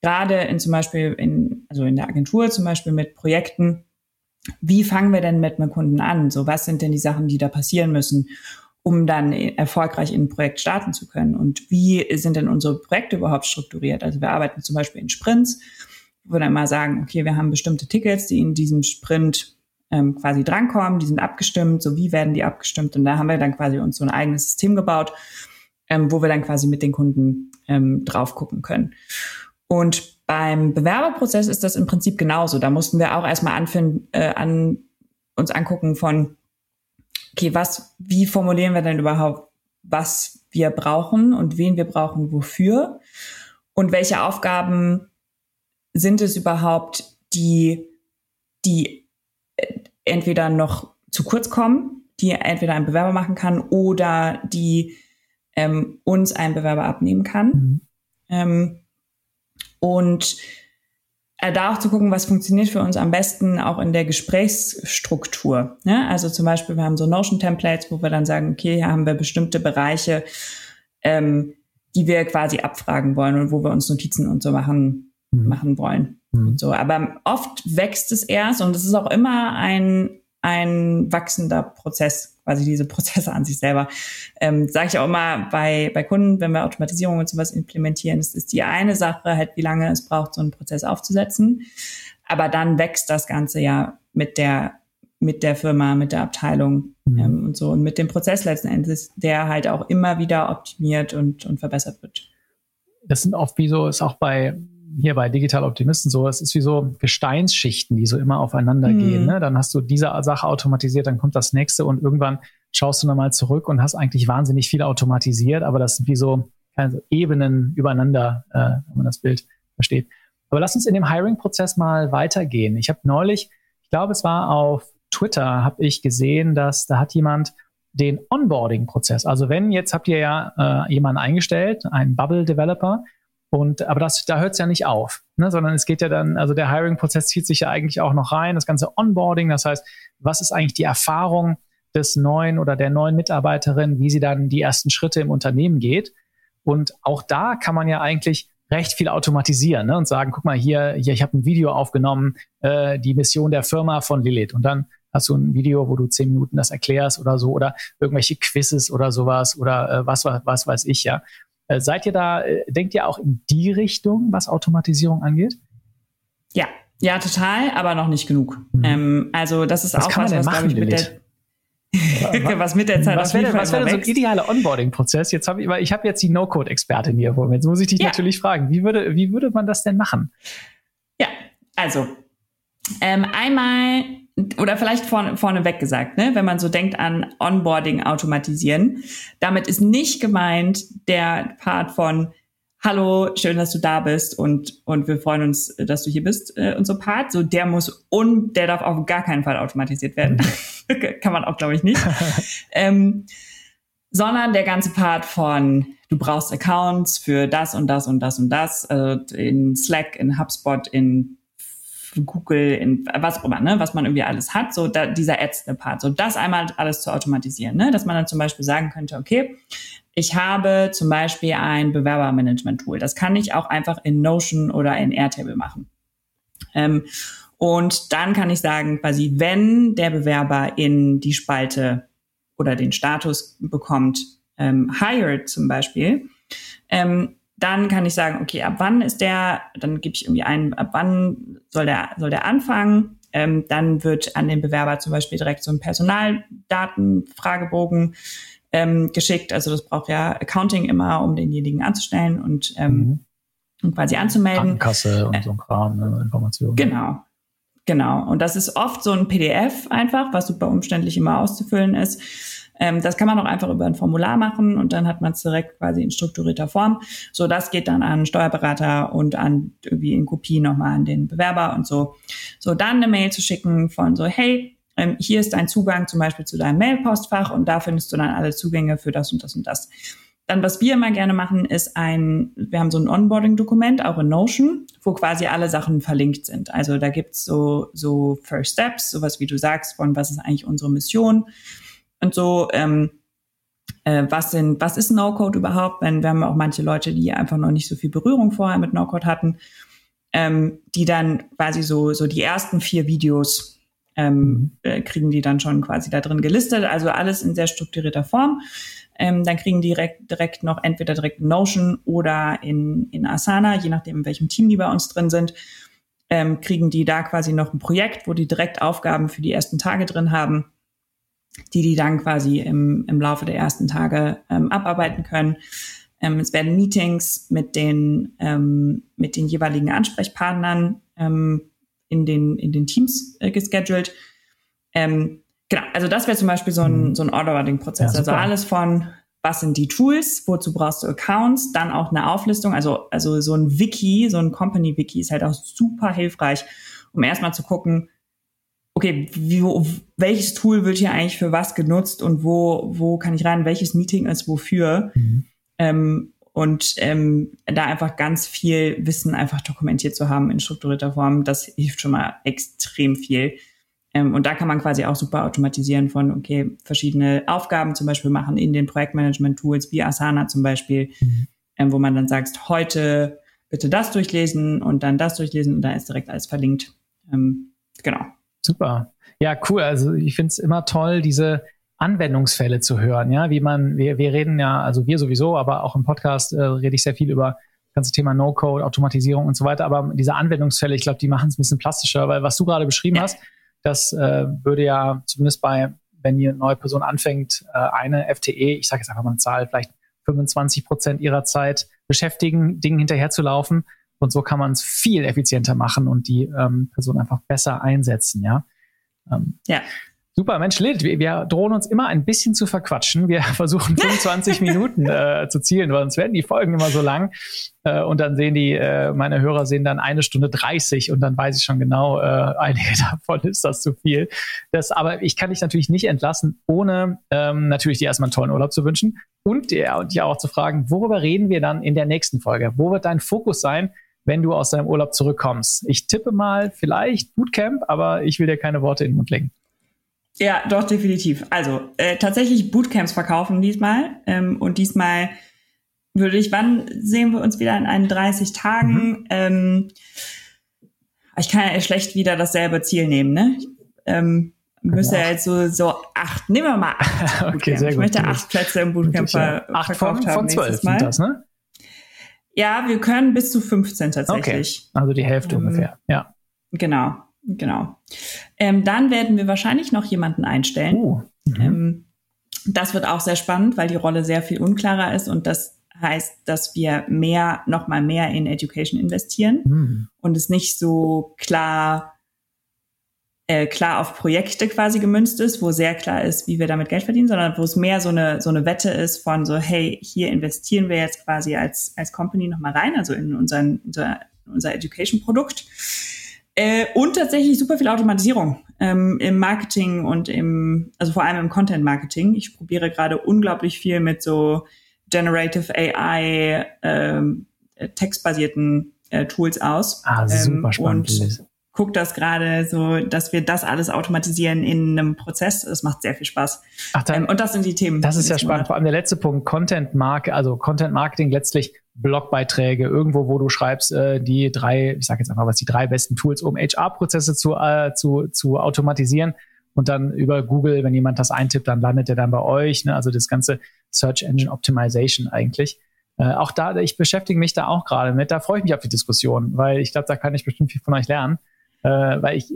Gerade in zum Beispiel in, also in der Agentur zum Beispiel mit Projekten, wie fangen wir denn mit einem Kunden an? So, was sind denn die Sachen, die da passieren müssen, um dann erfolgreich in ein Projekt starten zu können? Und wie sind denn unsere Projekte überhaupt strukturiert? Also wir arbeiten zum Beispiel in Sprints, wo wir dann mal sagen, okay, wir haben bestimmte Tickets, die in diesem Sprint ähm, quasi drankommen, die sind abgestimmt, so wie werden die abgestimmt? Und da haben wir dann quasi uns so ein eigenes System gebaut, ähm, wo wir dann quasi mit den Kunden ähm, drauf gucken können. Und beim Bewerberprozess ist das im Prinzip genauso. Da mussten wir auch erstmal anfinden, äh, an, uns angucken von, okay, was, wie formulieren wir denn überhaupt, was wir brauchen und wen wir brauchen, wofür? Und welche Aufgaben sind es überhaupt, die, die äh, entweder noch zu kurz kommen, die entweder ein Bewerber machen kann oder die ähm, uns ein Bewerber abnehmen kann. Mhm. Ähm, und äh, da auch zu gucken, was funktioniert für uns am besten auch in der Gesprächsstruktur. Ne? Also zum Beispiel, wir haben so Notion-Templates, wo wir dann sagen, okay, hier haben wir bestimmte Bereiche, ähm, die wir quasi abfragen wollen und wo wir uns Notizen und so machen, mhm. machen wollen. Mhm. So, aber oft wächst es erst und es ist auch immer ein, ein wachsender Prozess quasi diese Prozesse an sich selber. Ähm, Sage ich auch immer bei, bei Kunden, wenn wir Automatisierung und sowas implementieren, es ist die eine Sache, halt wie lange es braucht, so einen Prozess aufzusetzen. Aber dann wächst das Ganze ja mit der mit der Firma, mit der Abteilung mhm. ähm, und so und mit dem Prozess letzten Endes, der halt auch immer wieder optimiert und, und verbessert wird. Das sind oft wie so, ist auch bei hier bei Digital Optimisten so, es ist wie so Gesteinsschichten, die so immer aufeinander mhm. gehen. Ne? Dann hast du diese Sache automatisiert, dann kommt das nächste und irgendwann schaust du nochmal zurück und hast eigentlich wahnsinnig viel automatisiert, aber das sind wie so also Ebenen übereinander, äh, wenn man das Bild versteht. Aber lass uns in dem Hiring-Prozess mal weitergehen. Ich habe neulich, ich glaube, es war auf Twitter, habe ich gesehen, dass da hat jemand den Onboarding-Prozess. Also wenn jetzt habt ihr ja äh, jemanden eingestellt, einen Bubble-Developer, und aber das, da hört es ja nicht auf, ne? sondern es geht ja dann, also der Hiring-Prozess zieht sich ja eigentlich auch noch rein, das ganze Onboarding, das heißt, was ist eigentlich die Erfahrung des neuen oder der neuen Mitarbeiterin, wie sie dann die ersten Schritte im Unternehmen geht. Und auch da kann man ja eigentlich recht viel automatisieren ne? und sagen, guck mal hier, hier ich habe ein Video aufgenommen, äh, die Mission der Firma von Lilith. Und dann hast du ein Video, wo du zehn Minuten das erklärst oder so oder irgendwelche Quizzes oder sowas oder äh, was, was, was weiß ich ja. Äh, seid ihr da, äh, denkt ihr auch in die Richtung, was Automatisierung angeht? Ja, ja, total, aber noch nicht genug. Mhm. Ähm, also das ist was auch was, was glaube ich mit der was mit der Zeit was wäre denn, was wäre denn so ein idealer Onboarding-Prozess? Jetzt habe ich, ich habe jetzt die No-Code-Expertin hier vor mir. Jetzt muss ich dich ja. natürlich fragen, wie würde, wie würde man das denn machen? Ja, also ähm, einmal oder vielleicht vorne, vorneweg gesagt, ne, wenn man so denkt an Onboarding automatisieren, damit ist nicht gemeint der Part von Hallo, schön, dass du da bist und und wir freuen uns, dass du hier bist äh, und so Part. So der muss und der darf auf gar keinen Fall automatisiert werden. Kann man auch, glaube ich, nicht. ähm, sondern der ganze Part von du brauchst Accounts für das und das und das und das äh, in Slack, in HubSpot, in Google, in was auch immer, ne, was man irgendwie alles hat, so da, dieser ätzende Part, so das einmal alles zu automatisieren, ne, dass man dann zum Beispiel sagen könnte, okay, ich habe zum Beispiel ein Bewerbermanagement-Tool, das kann ich auch einfach in Notion oder in Airtable machen. Ähm, und dann kann ich sagen, quasi, wenn der Bewerber in die Spalte oder den Status bekommt, ähm, hired zum Beispiel, ähm, dann kann ich sagen, okay, ab wann ist der, dann gebe ich irgendwie ein, ab wann soll der, soll der anfangen. Ähm, dann wird an den Bewerber zum Beispiel direkt so ein Personaldatenfragebogen ähm, geschickt. Also das braucht ja Accounting immer, um denjenigen anzustellen und, ähm, mhm. und quasi anzumelden. Krankenkasse und so ein Kram, ne, Informationen. Genau. Genau. Und das ist oft so ein PDF einfach, was super umständlich immer auszufüllen ist. Ähm, das kann man auch einfach über ein Formular machen und dann hat man es direkt quasi in strukturierter Form. So, das geht dann an Steuerberater und an irgendwie in Kopie nochmal an den Bewerber und so. So, dann eine Mail zu schicken von so, hey, ähm, hier ist dein Zugang zum Beispiel zu deinem Mailpostfach und da findest du dann alle Zugänge für das und das und das. Dann, was wir immer gerne machen, ist ein, wir haben so ein Onboarding-Dokument, auch in Notion, wo quasi alle Sachen verlinkt sind. Also da gibt's so, so First Steps, sowas wie du sagst, von was ist eigentlich unsere Mission und so. Ähm, äh, was, sind, was ist No-Code überhaupt? Wenn wir haben auch manche Leute, die einfach noch nicht so viel Berührung vorher mit No-Code hatten, ähm, die dann quasi so, so die ersten vier Videos ähm, mhm. äh, kriegen die dann schon quasi da drin gelistet. Also alles in sehr strukturierter Form. Ähm, dann kriegen die direkt, direkt noch entweder direkt in Notion oder in, in Asana, je nachdem, in welchem Team die bei uns drin sind, ähm, kriegen die da quasi noch ein Projekt, wo die direkt Aufgaben für die ersten Tage drin haben, die die dann quasi im, im Laufe der ersten Tage ähm, abarbeiten können. Ähm, es werden Meetings mit den, ähm, mit den jeweiligen Ansprechpartnern ähm, in, den, in den Teams äh, gescheduled. Ähm, genau, also das wäre zum Beispiel so ein, mhm. so ein Onboarding-Prozess. Ja, also alles von, was sind die Tools, wozu brauchst du Accounts, dann auch eine Auflistung, also, also so ein Wiki, so ein Company-Wiki ist halt auch super hilfreich, um erstmal zu gucken, okay, wie, wo, welches Tool wird hier eigentlich für was genutzt und wo, wo kann ich rein, welches Meeting ist wofür. Mhm. Ähm, und ähm, da einfach ganz viel Wissen einfach dokumentiert zu haben in strukturierter Form, das hilft schon mal extrem viel. Ähm, und da kann man quasi auch super automatisieren von, okay, verschiedene Aufgaben zum Beispiel machen in den Projektmanagement-Tools wie Asana zum Beispiel, mhm. ähm, wo man dann sagt, heute bitte das durchlesen und dann das durchlesen und da ist direkt alles verlinkt. Ähm, genau. Super. Ja, cool. Also ich finde es immer toll, diese Anwendungsfälle zu hören, ja, wie man, wir, wir reden ja, also wir sowieso, aber auch im Podcast äh, rede ich sehr viel über das ganze Thema No-Code, Automatisierung und so weiter, aber diese Anwendungsfälle, ich glaube, die machen es ein bisschen plastischer, weil was du gerade beschrieben hast, das äh, würde ja zumindest bei, wenn die neue Person anfängt, äh, eine FTE, ich sage jetzt einfach mal eine Zahl, vielleicht 25 Prozent ihrer Zeit beschäftigen, Dingen hinterherzulaufen. Und so kann man es viel effizienter machen und die ähm, Person einfach besser einsetzen, ja. Ähm, ja. Super, Mensch, Lilith, wir, wir drohen uns immer ein bisschen zu verquatschen. Wir versuchen 25 Minuten äh, zu zielen, weil sonst werden die Folgen immer so lang. Äh, und dann sehen die, äh, meine Hörer sehen dann eine Stunde 30 und dann weiß ich schon genau, äh, einige davon ist das zu viel. Das, aber ich kann dich natürlich nicht entlassen, ohne ähm, natürlich dir erstmal einen tollen Urlaub zu wünschen und dir, und dir auch zu fragen, worüber reden wir dann in der nächsten Folge? Wo wird dein Fokus sein? Wenn du aus deinem Urlaub zurückkommst. Ich tippe mal vielleicht Bootcamp, aber ich will dir keine Worte in den Mund legen. Ja, doch, definitiv. Also äh, tatsächlich Bootcamps verkaufen diesmal. Ähm, und diesmal würde ich, wann sehen wir uns wieder in 31 Tagen? Mhm. Ähm, ich kann ja schlecht wieder dasselbe Ziel nehmen, ne? Ähm, müsste ja jetzt so, so acht, nehmen wir mal acht. okay, sehr gut. Ich möchte acht Plätze im Bootcamp ver acht verkauft von, haben. Von zwölf sind das, ne? Ja, wir können bis zu 15 tatsächlich. Okay. Also die Hälfte um, ungefähr, ja. Genau. Genau. Ähm, dann werden wir wahrscheinlich noch jemanden einstellen. Uh, ähm, das wird auch sehr spannend, weil die Rolle sehr viel unklarer ist und das heißt, dass wir mehr, noch mal mehr in Education investieren mhm. und es nicht so klar, äh, klar auf Projekte quasi gemünzt ist, wo sehr klar ist, wie wir damit Geld verdienen, sondern wo es mehr so eine, so eine Wette ist von so, hey, hier investieren wir jetzt quasi als, als Company noch mal rein, also in unseren, unser, unser Education-Produkt. Äh, und tatsächlich super viel Automatisierung ähm, im Marketing und im, also vor allem im Content Marketing. Ich probiere gerade unglaublich viel mit so Generative AI, ähm, textbasierten äh, Tools aus. Ah, super ähm, spannend. Und guck das gerade so, dass wir das alles automatisieren in einem Prozess. Das macht sehr viel Spaß. Ach, dann, ähm, und das sind die Themen. Das ist ja spannend. Monat. Vor allem der letzte Punkt, Content Mark, also Content Marketing letztlich Blogbeiträge, irgendwo, wo du schreibst, äh, die drei, ich sage jetzt einfach was, die drei besten Tools, um HR-Prozesse zu, äh, zu, zu automatisieren. Und dann über Google, wenn jemand das eintippt, dann landet er dann bei euch. Ne? Also das ganze Search Engine Optimization eigentlich. Äh, auch da, ich beschäftige mich da auch gerade mit. Da freue ich mich auf die Diskussion, weil ich glaube, da kann ich bestimmt viel von euch lernen. Äh, weil ich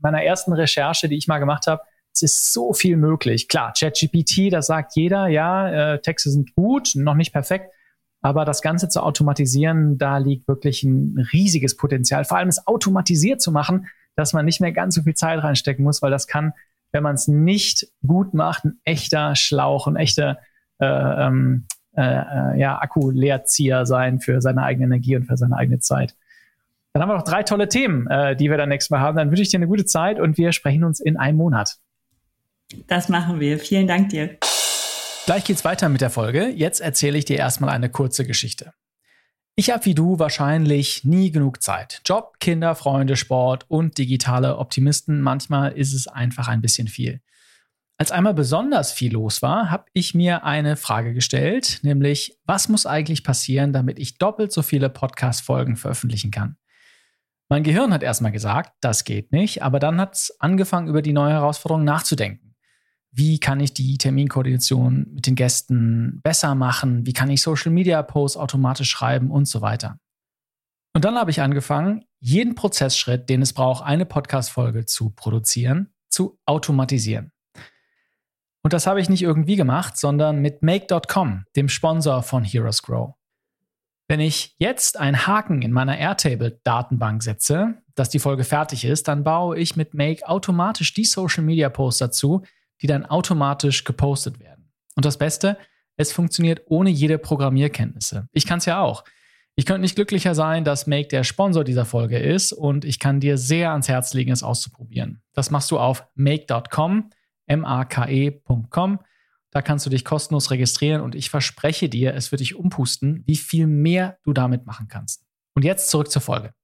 meiner ersten Recherche, die ich mal gemacht habe, es ist so viel möglich. Klar, ChatGPT, das sagt jeder, ja, äh, Texte sind gut, noch nicht perfekt. Aber das Ganze zu automatisieren, da liegt wirklich ein riesiges Potenzial. Vor allem es automatisiert zu machen, dass man nicht mehr ganz so viel Zeit reinstecken muss, weil das kann, wenn man es nicht gut macht, ein echter Schlauch, ein echter äh, ähm, äh, äh, ja, Akku-Leerzieher sein für seine eigene Energie und für seine eigene Zeit. Dann haben wir noch drei tolle Themen, äh, die wir dann nächstes Mal haben. Dann wünsche ich dir eine gute Zeit und wir sprechen uns in einem Monat. Das machen wir. Vielen Dank dir. Gleich geht's weiter mit der Folge. Jetzt erzähle ich dir erstmal eine kurze Geschichte. Ich habe wie du wahrscheinlich nie genug Zeit. Job, Kinder, Freunde, Sport und digitale Optimisten. Manchmal ist es einfach ein bisschen viel. Als einmal besonders viel los war, habe ich mir eine Frage gestellt, nämlich was muss eigentlich passieren, damit ich doppelt so viele Podcast-Folgen veröffentlichen kann? Mein Gehirn hat erstmal gesagt, das geht nicht, aber dann hat es angefangen, über die neue Herausforderung nachzudenken. Wie kann ich die Terminkoordination mit den Gästen besser machen? Wie kann ich Social Media Posts automatisch schreiben und so weiter? Und dann habe ich angefangen, jeden Prozessschritt, den es braucht, eine Podcast-Folge zu produzieren, zu automatisieren. Und das habe ich nicht irgendwie gemacht, sondern mit Make.com, dem Sponsor von Heroes Grow. Wenn ich jetzt einen Haken in meiner Airtable-Datenbank setze, dass die Folge fertig ist, dann baue ich mit Make automatisch die Social Media Posts dazu, die dann automatisch gepostet werden. Und das Beste, es funktioniert ohne jede Programmierkenntnisse. Ich kann es ja auch. Ich könnte nicht glücklicher sein, dass Make der Sponsor dieser Folge ist und ich kann dir sehr ans Herz legen, es auszuprobieren. Das machst du auf make.com, m-a-k-e.com. Da kannst du dich kostenlos registrieren und ich verspreche dir, es wird dich umpusten, wie viel mehr du damit machen kannst. Und jetzt zurück zur Folge.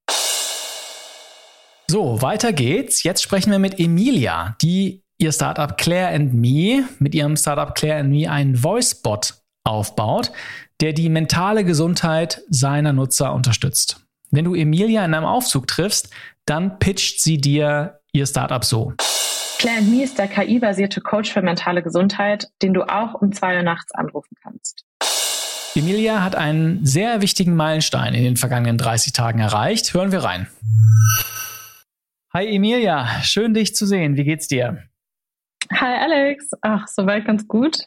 So, weiter geht's. Jetzt sprechen wir mit Emilia, die ihr Startup Claire and Me mit ihrem Startup Claire and Me einen Voice-Bot aufbaut, der die mentale Gesundheit seiner Nutzer unterstützt. Wenn du Emilia in einem Aufzug triffst, dann pitcht sie dir ihr Startup so. Claire Me ist der KI-basierte Coach für mentale Gesundheit, den du auch um zwei Uhr nachts anrufen kannst. Emilia hat einen sehr wichtigen Meilenstein in den vergangenen 30 Tagen erreicht. Hören wir rein. Hi Emilia, schön dich zu sehen. Wie geht's dir? Hi Alex, ach, soweit ganz gut.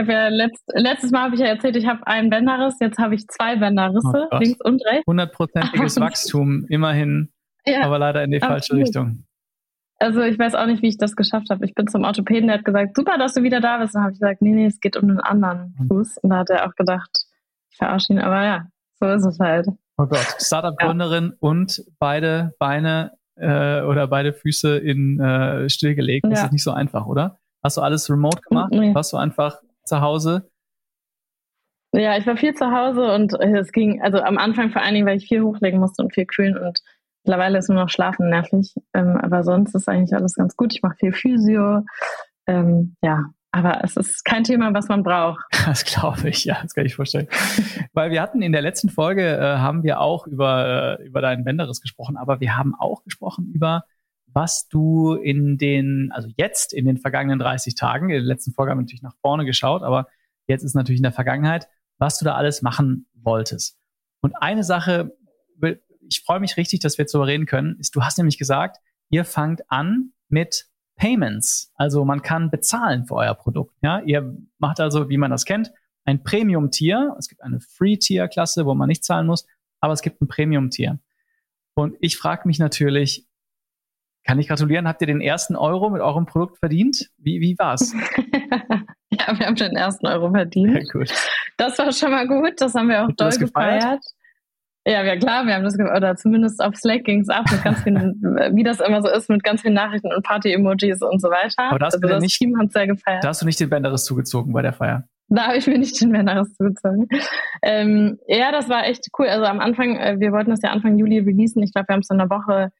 Ich ja letzt, letztes Mal habe ich ja erzählt, ich habe einen Bänderriss, jetzt habe ich zwei Bänderrisse, oh links und rechts. Hundertprozentiges Wachstum, immerhin, ja, aber leider in die absolut. falsche Richtung. Also ich weiß auch nicht, wie ich das geschafft habe. Ich bin zum Orthopäden, der hat gesagt, super, dass du wieder da bist. Dann habe ich gesagt, nee, nee, es geht um einen anderen mhm. Fuß. Und da hat er auch gedacht, ich verarsche ihn, aber ja, so ist es halt. Oh Gott, Startup-Gründerin ja. und beide Beine äh, oder beide Füße in äh, stillgelegt. Das ja. ist nicht so einfach, oder? Hast du alles remote gemacht? Nee. Warst du einfach zu Hause? Ja, ich war viel zu Hause und es ging, also am Anfang vor allen Dingen, weil ich viel hochlegen musste und viel kühlen und mittlerweile ist nur noch Schlafen nervig. Ähm, aber sonst ist eigentlich alles ganz gut. Ich mache viel Physio. Ähm, ja, aber es ist kein Thema, was man braucht. Das glaube ich, ja, das kann ich vorstellen. Weil wir hatten in der letzten Folge, äh, haben wir auch über, äh, über deinen Bänderriss gesprochen, aber wir haben auch gesprochen über, was du in den, also jetzt in den vergangenen 30 Tagen, in der letzten Folge haben wir natürlich nach vorne geschaut, aber jetzt ist natürlich in der Vergangenheit, was du da alles machen wolltest. Und eine Sache, ich freue mich richtig, dass wir jetzt darüber reden können, ist, du hast nämlich gesagt, ihr fangt an mit Payments. Also man kann bezahlen für euer Produkt. Ja, ihr macht also, wie man das kennt, ein Premium-Tier. Es gibt eine Free-Tier-Klasse, wo man nicht zahlen muss, aber es gibt ein Premium-Tier. Und ich frage mich natürlich, kann ich gratulieren, habt ihr den ersten Euro mit eurem Produkt verdient? Wie, wie war's? ja, wir haben den ersten Euro verdient. Ja, gut. Das war schon mal gut, das haben wir auch doll gefeiert? Ja, ja klar, wir haben das, oder zumindest auf Slack ging es ab mit ganz vielen, wie das immer so ist, mit ganz vielen Nachrichten und Party-Emojis und so weiter. Aber das, also das nicht, Team hat sehr gefeiert. Da hast du nicht den Bänderriss zugezogen bei der Feier. Da habe ich mir nicht den Bänderriss zugezogen. Ähm, ja, das war echt cool. Also am Anfang, äh, wir wollten das ja Anfang Juli releasen. Ich glaube, wir haben es in einer Woche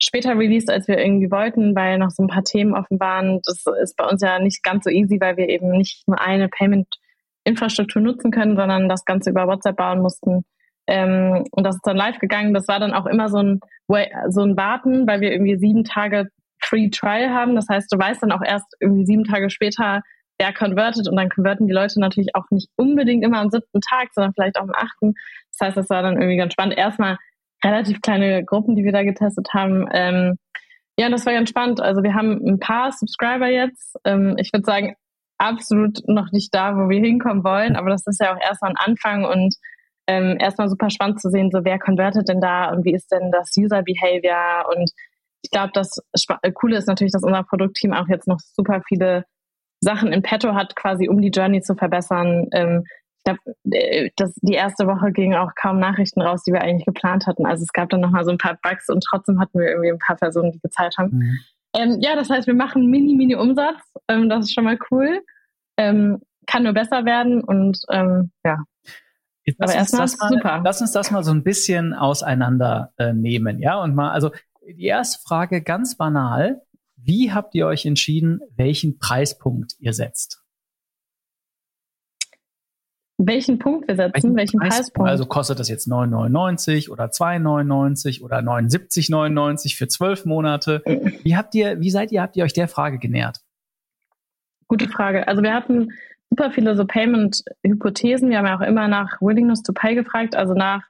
später released, als wir irgendwie wollten, weil noch so ein paar Themen offen waren. Das ist bei uns ja nicht ganz so easy, weil wir eben nicht nur eine Payment-Infrastruktur nutzen können, sondern das Ganze über WhatsApp bauen mussten. Ähm, und das ist dann live gegangen. Das war dann auch immer so ein, so ein Warten, weil wir irgendwie sieben Tage Free Trial haben. Das heißt, du weißt dann auch erst irgendwie sieben Tage später, wer convertet und dann converten die Leute natürlich auch nicht unbedingt immer am siebten Tag, sondern vielleicht auch am achten. Das heißt, das war dann irgendwie ganz spannend. Erstmal relativ kleine Gruppen, die wir da getestet haben. Ähm, ja, das war ganz spannend. Also wir haben ein paar Subscriber jetzt. Ähm, ich würde sagen, absolut noch nicht da, wo wir hinkommen wollen, aber das ist ja auch erstmal ein Anfang und ähm, erstmal super spannend zu sehen, so wer convertet denn da und wie ist denn das User Behavior und ich glaube, das äh, Coole ist natürlich, dass unser Produktteam auch jetzt noch super viele Sachen in petto hat, quasi um die Journey zu verbessern. Ähm, ich glaube, äh, die erste Woche gingen auch kaum Nachrichten raus, die wir eigentlich geplant hatten. Also es gab dann nochmal so ein paar Bugs und trotzdem hatten wir irgendwie ein paar Personen, die gezahlt haben. Mhm. Ähm, ja, das heißt, wir machen mini, mini Umsatz. Ähm, das ist schon mal cool. Ähm, kann nur besser werden und ähm, ja, Jetzt lass, uns das mal, super. lass uns das mal so ein bisschen auseinandernehmen, äh, ja? Und mal, also die erste Frage ganz banal. Wie habt ihr euch entschieden, welchen Preispunkt ihr setzt? welchen Punkt wir setzen, welchen, welchen Preispunkt. Also kostet das jetzt 9,99 oder 2,99 oder 79,99 für zwölf Monate. Mhm. Wie habt ihr, wie seid ihr, habt ihr euch der Frage genähert? Gute Frage. Also wir hatten super viele so Payment-Hypothesen. Wir haben ja auch immer nach Willingness to Pay gefragt, also nach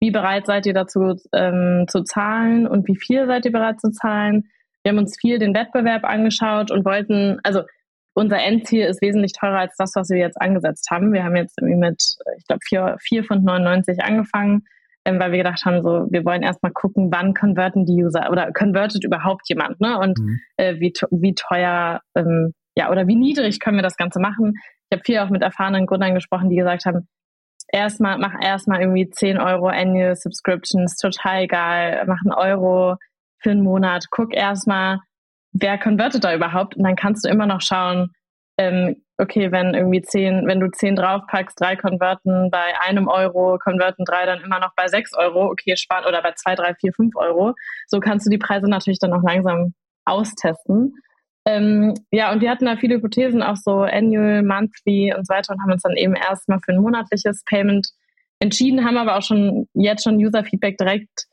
wie bereit seid ihr dazu ähm, zu zahlen und wie viel seid ihr bereit zu zahlen. Wir haben uns viel den Wettbewerb angeschaut und wollten, also unser Endziel ist wesentlich teurer als das, was wir jetzt angesetzt haben. Wir haben jetzt irgendwie mit, ich glaube, 4, 4 von 99 angefangen, ähm, weil wir gedacht haben, so, wir wollen erstmal gucken, wann konverten die User oder konvertet überhaupt jemand, ne? Und mhm. äh, wie, wie teuer, ähm, ja, oder wie niedrig können wir das Ganze machen. Ich habe viel auch mit erfahrenen Gründern gesprochen, die gesagt haben, erstmal, mach erstmal irgendwie 10 Euro Annual Subscriptions, total egal, mach einen Euro für einen Monat, guck erstmal, wer konvertet da überhaupt? Und dann kannst du immer noch schauen, ähm, okay, wenn irgendwie zehn, wenn du zehn draufpackst, drei konverten bei einem Euro, konverten drei dann immer noch bei sechs Euro, okay, spart oder bei zwei, drei, vier, fünf Euro. So kannst du die Preise natürlich dann auch langsam austesten. Ähm, ja, und wir hatten da viele Hypothesen, auch so annual, monthly und so weiter und haben uns dann eben erstmal für ein monatliches Payment entschieden, haben aber auch schon jetzt schon User-Feedback direkt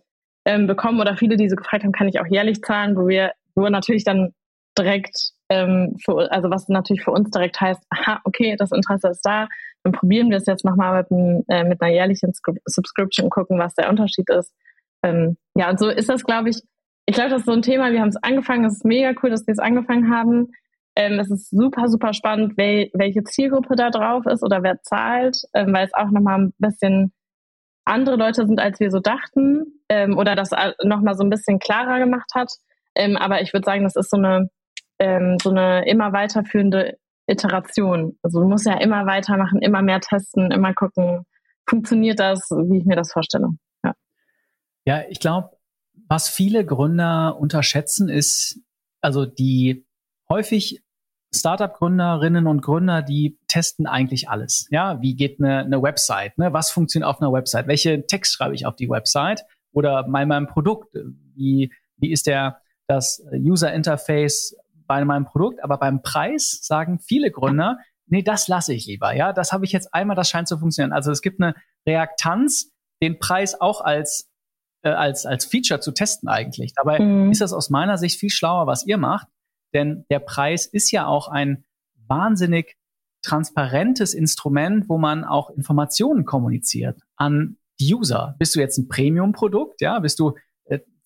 ähm, bekommen oder viele, die so gefragt haben, kann ich auch jährlich zahlen, wo wir wo natürlich dann direkt, ähm, für, also was natürlich für uns direkt heißt, aha, okay, das Interesse ist da, dann probieren wir es jetzt nochmal mit, äh, mit einer jährlichen Subscription gucken, was der Unterschied ist. Ähm, ja, und so ist das, glaube ich, ich glaube, das ist so ein Thema, wir haben es angefangen, es ist mega cool, dass wir es angefangen haben. Ähm, es ist super, super spannend, wel welche Zielgruppe da drauf ist oder wer zahlt, ähm, weil es auch nochmal ein bisschen andere Leute sind, als wir so dachten ähm, oder das äh, nochmal so ein bisschen klarer gemacht hat. Ähm, aber ich würde sagen, das ist so eine, ähm, so eine immer weiterführende Iteration. Also du musst ja immer weitermachen, immer mehr testen, immer gucken, funktioniert das, wie ich mir das vorstelle. Ja, ja ich glaube, was viele Gründer unterschätzen, ist, also die häufig Startup-Gründerinnen und Gründer, die testen eigentlich alles. Ja, wie geht eine, eine Website? Ne? Was funktioniert auf einer Website? Welche Text schreibe ich auf die Website? Oder bei meinem Produkt? Wie, wie ist der, das User Interface bei meinem Produkt, aber beim Preis sagen viele Gründer, nee, das lasse ich lieber. Ja, das habe ich jetzt einmal, das scheint zu funktionieren. Also es gibt eine Reaktanz, den Preis auch als äh, als als Feature zu testen eigentlich. Dabei mhm. ist das aus meiner Sicht viel schlauer, was ihr macht, denn der Preis ist ja auch ein wahnsinnig transparentes Instrument, wo man auch Informationen kommuniziert an die User. Bist du jetzt ein Premium-Produkt? Ja, bist du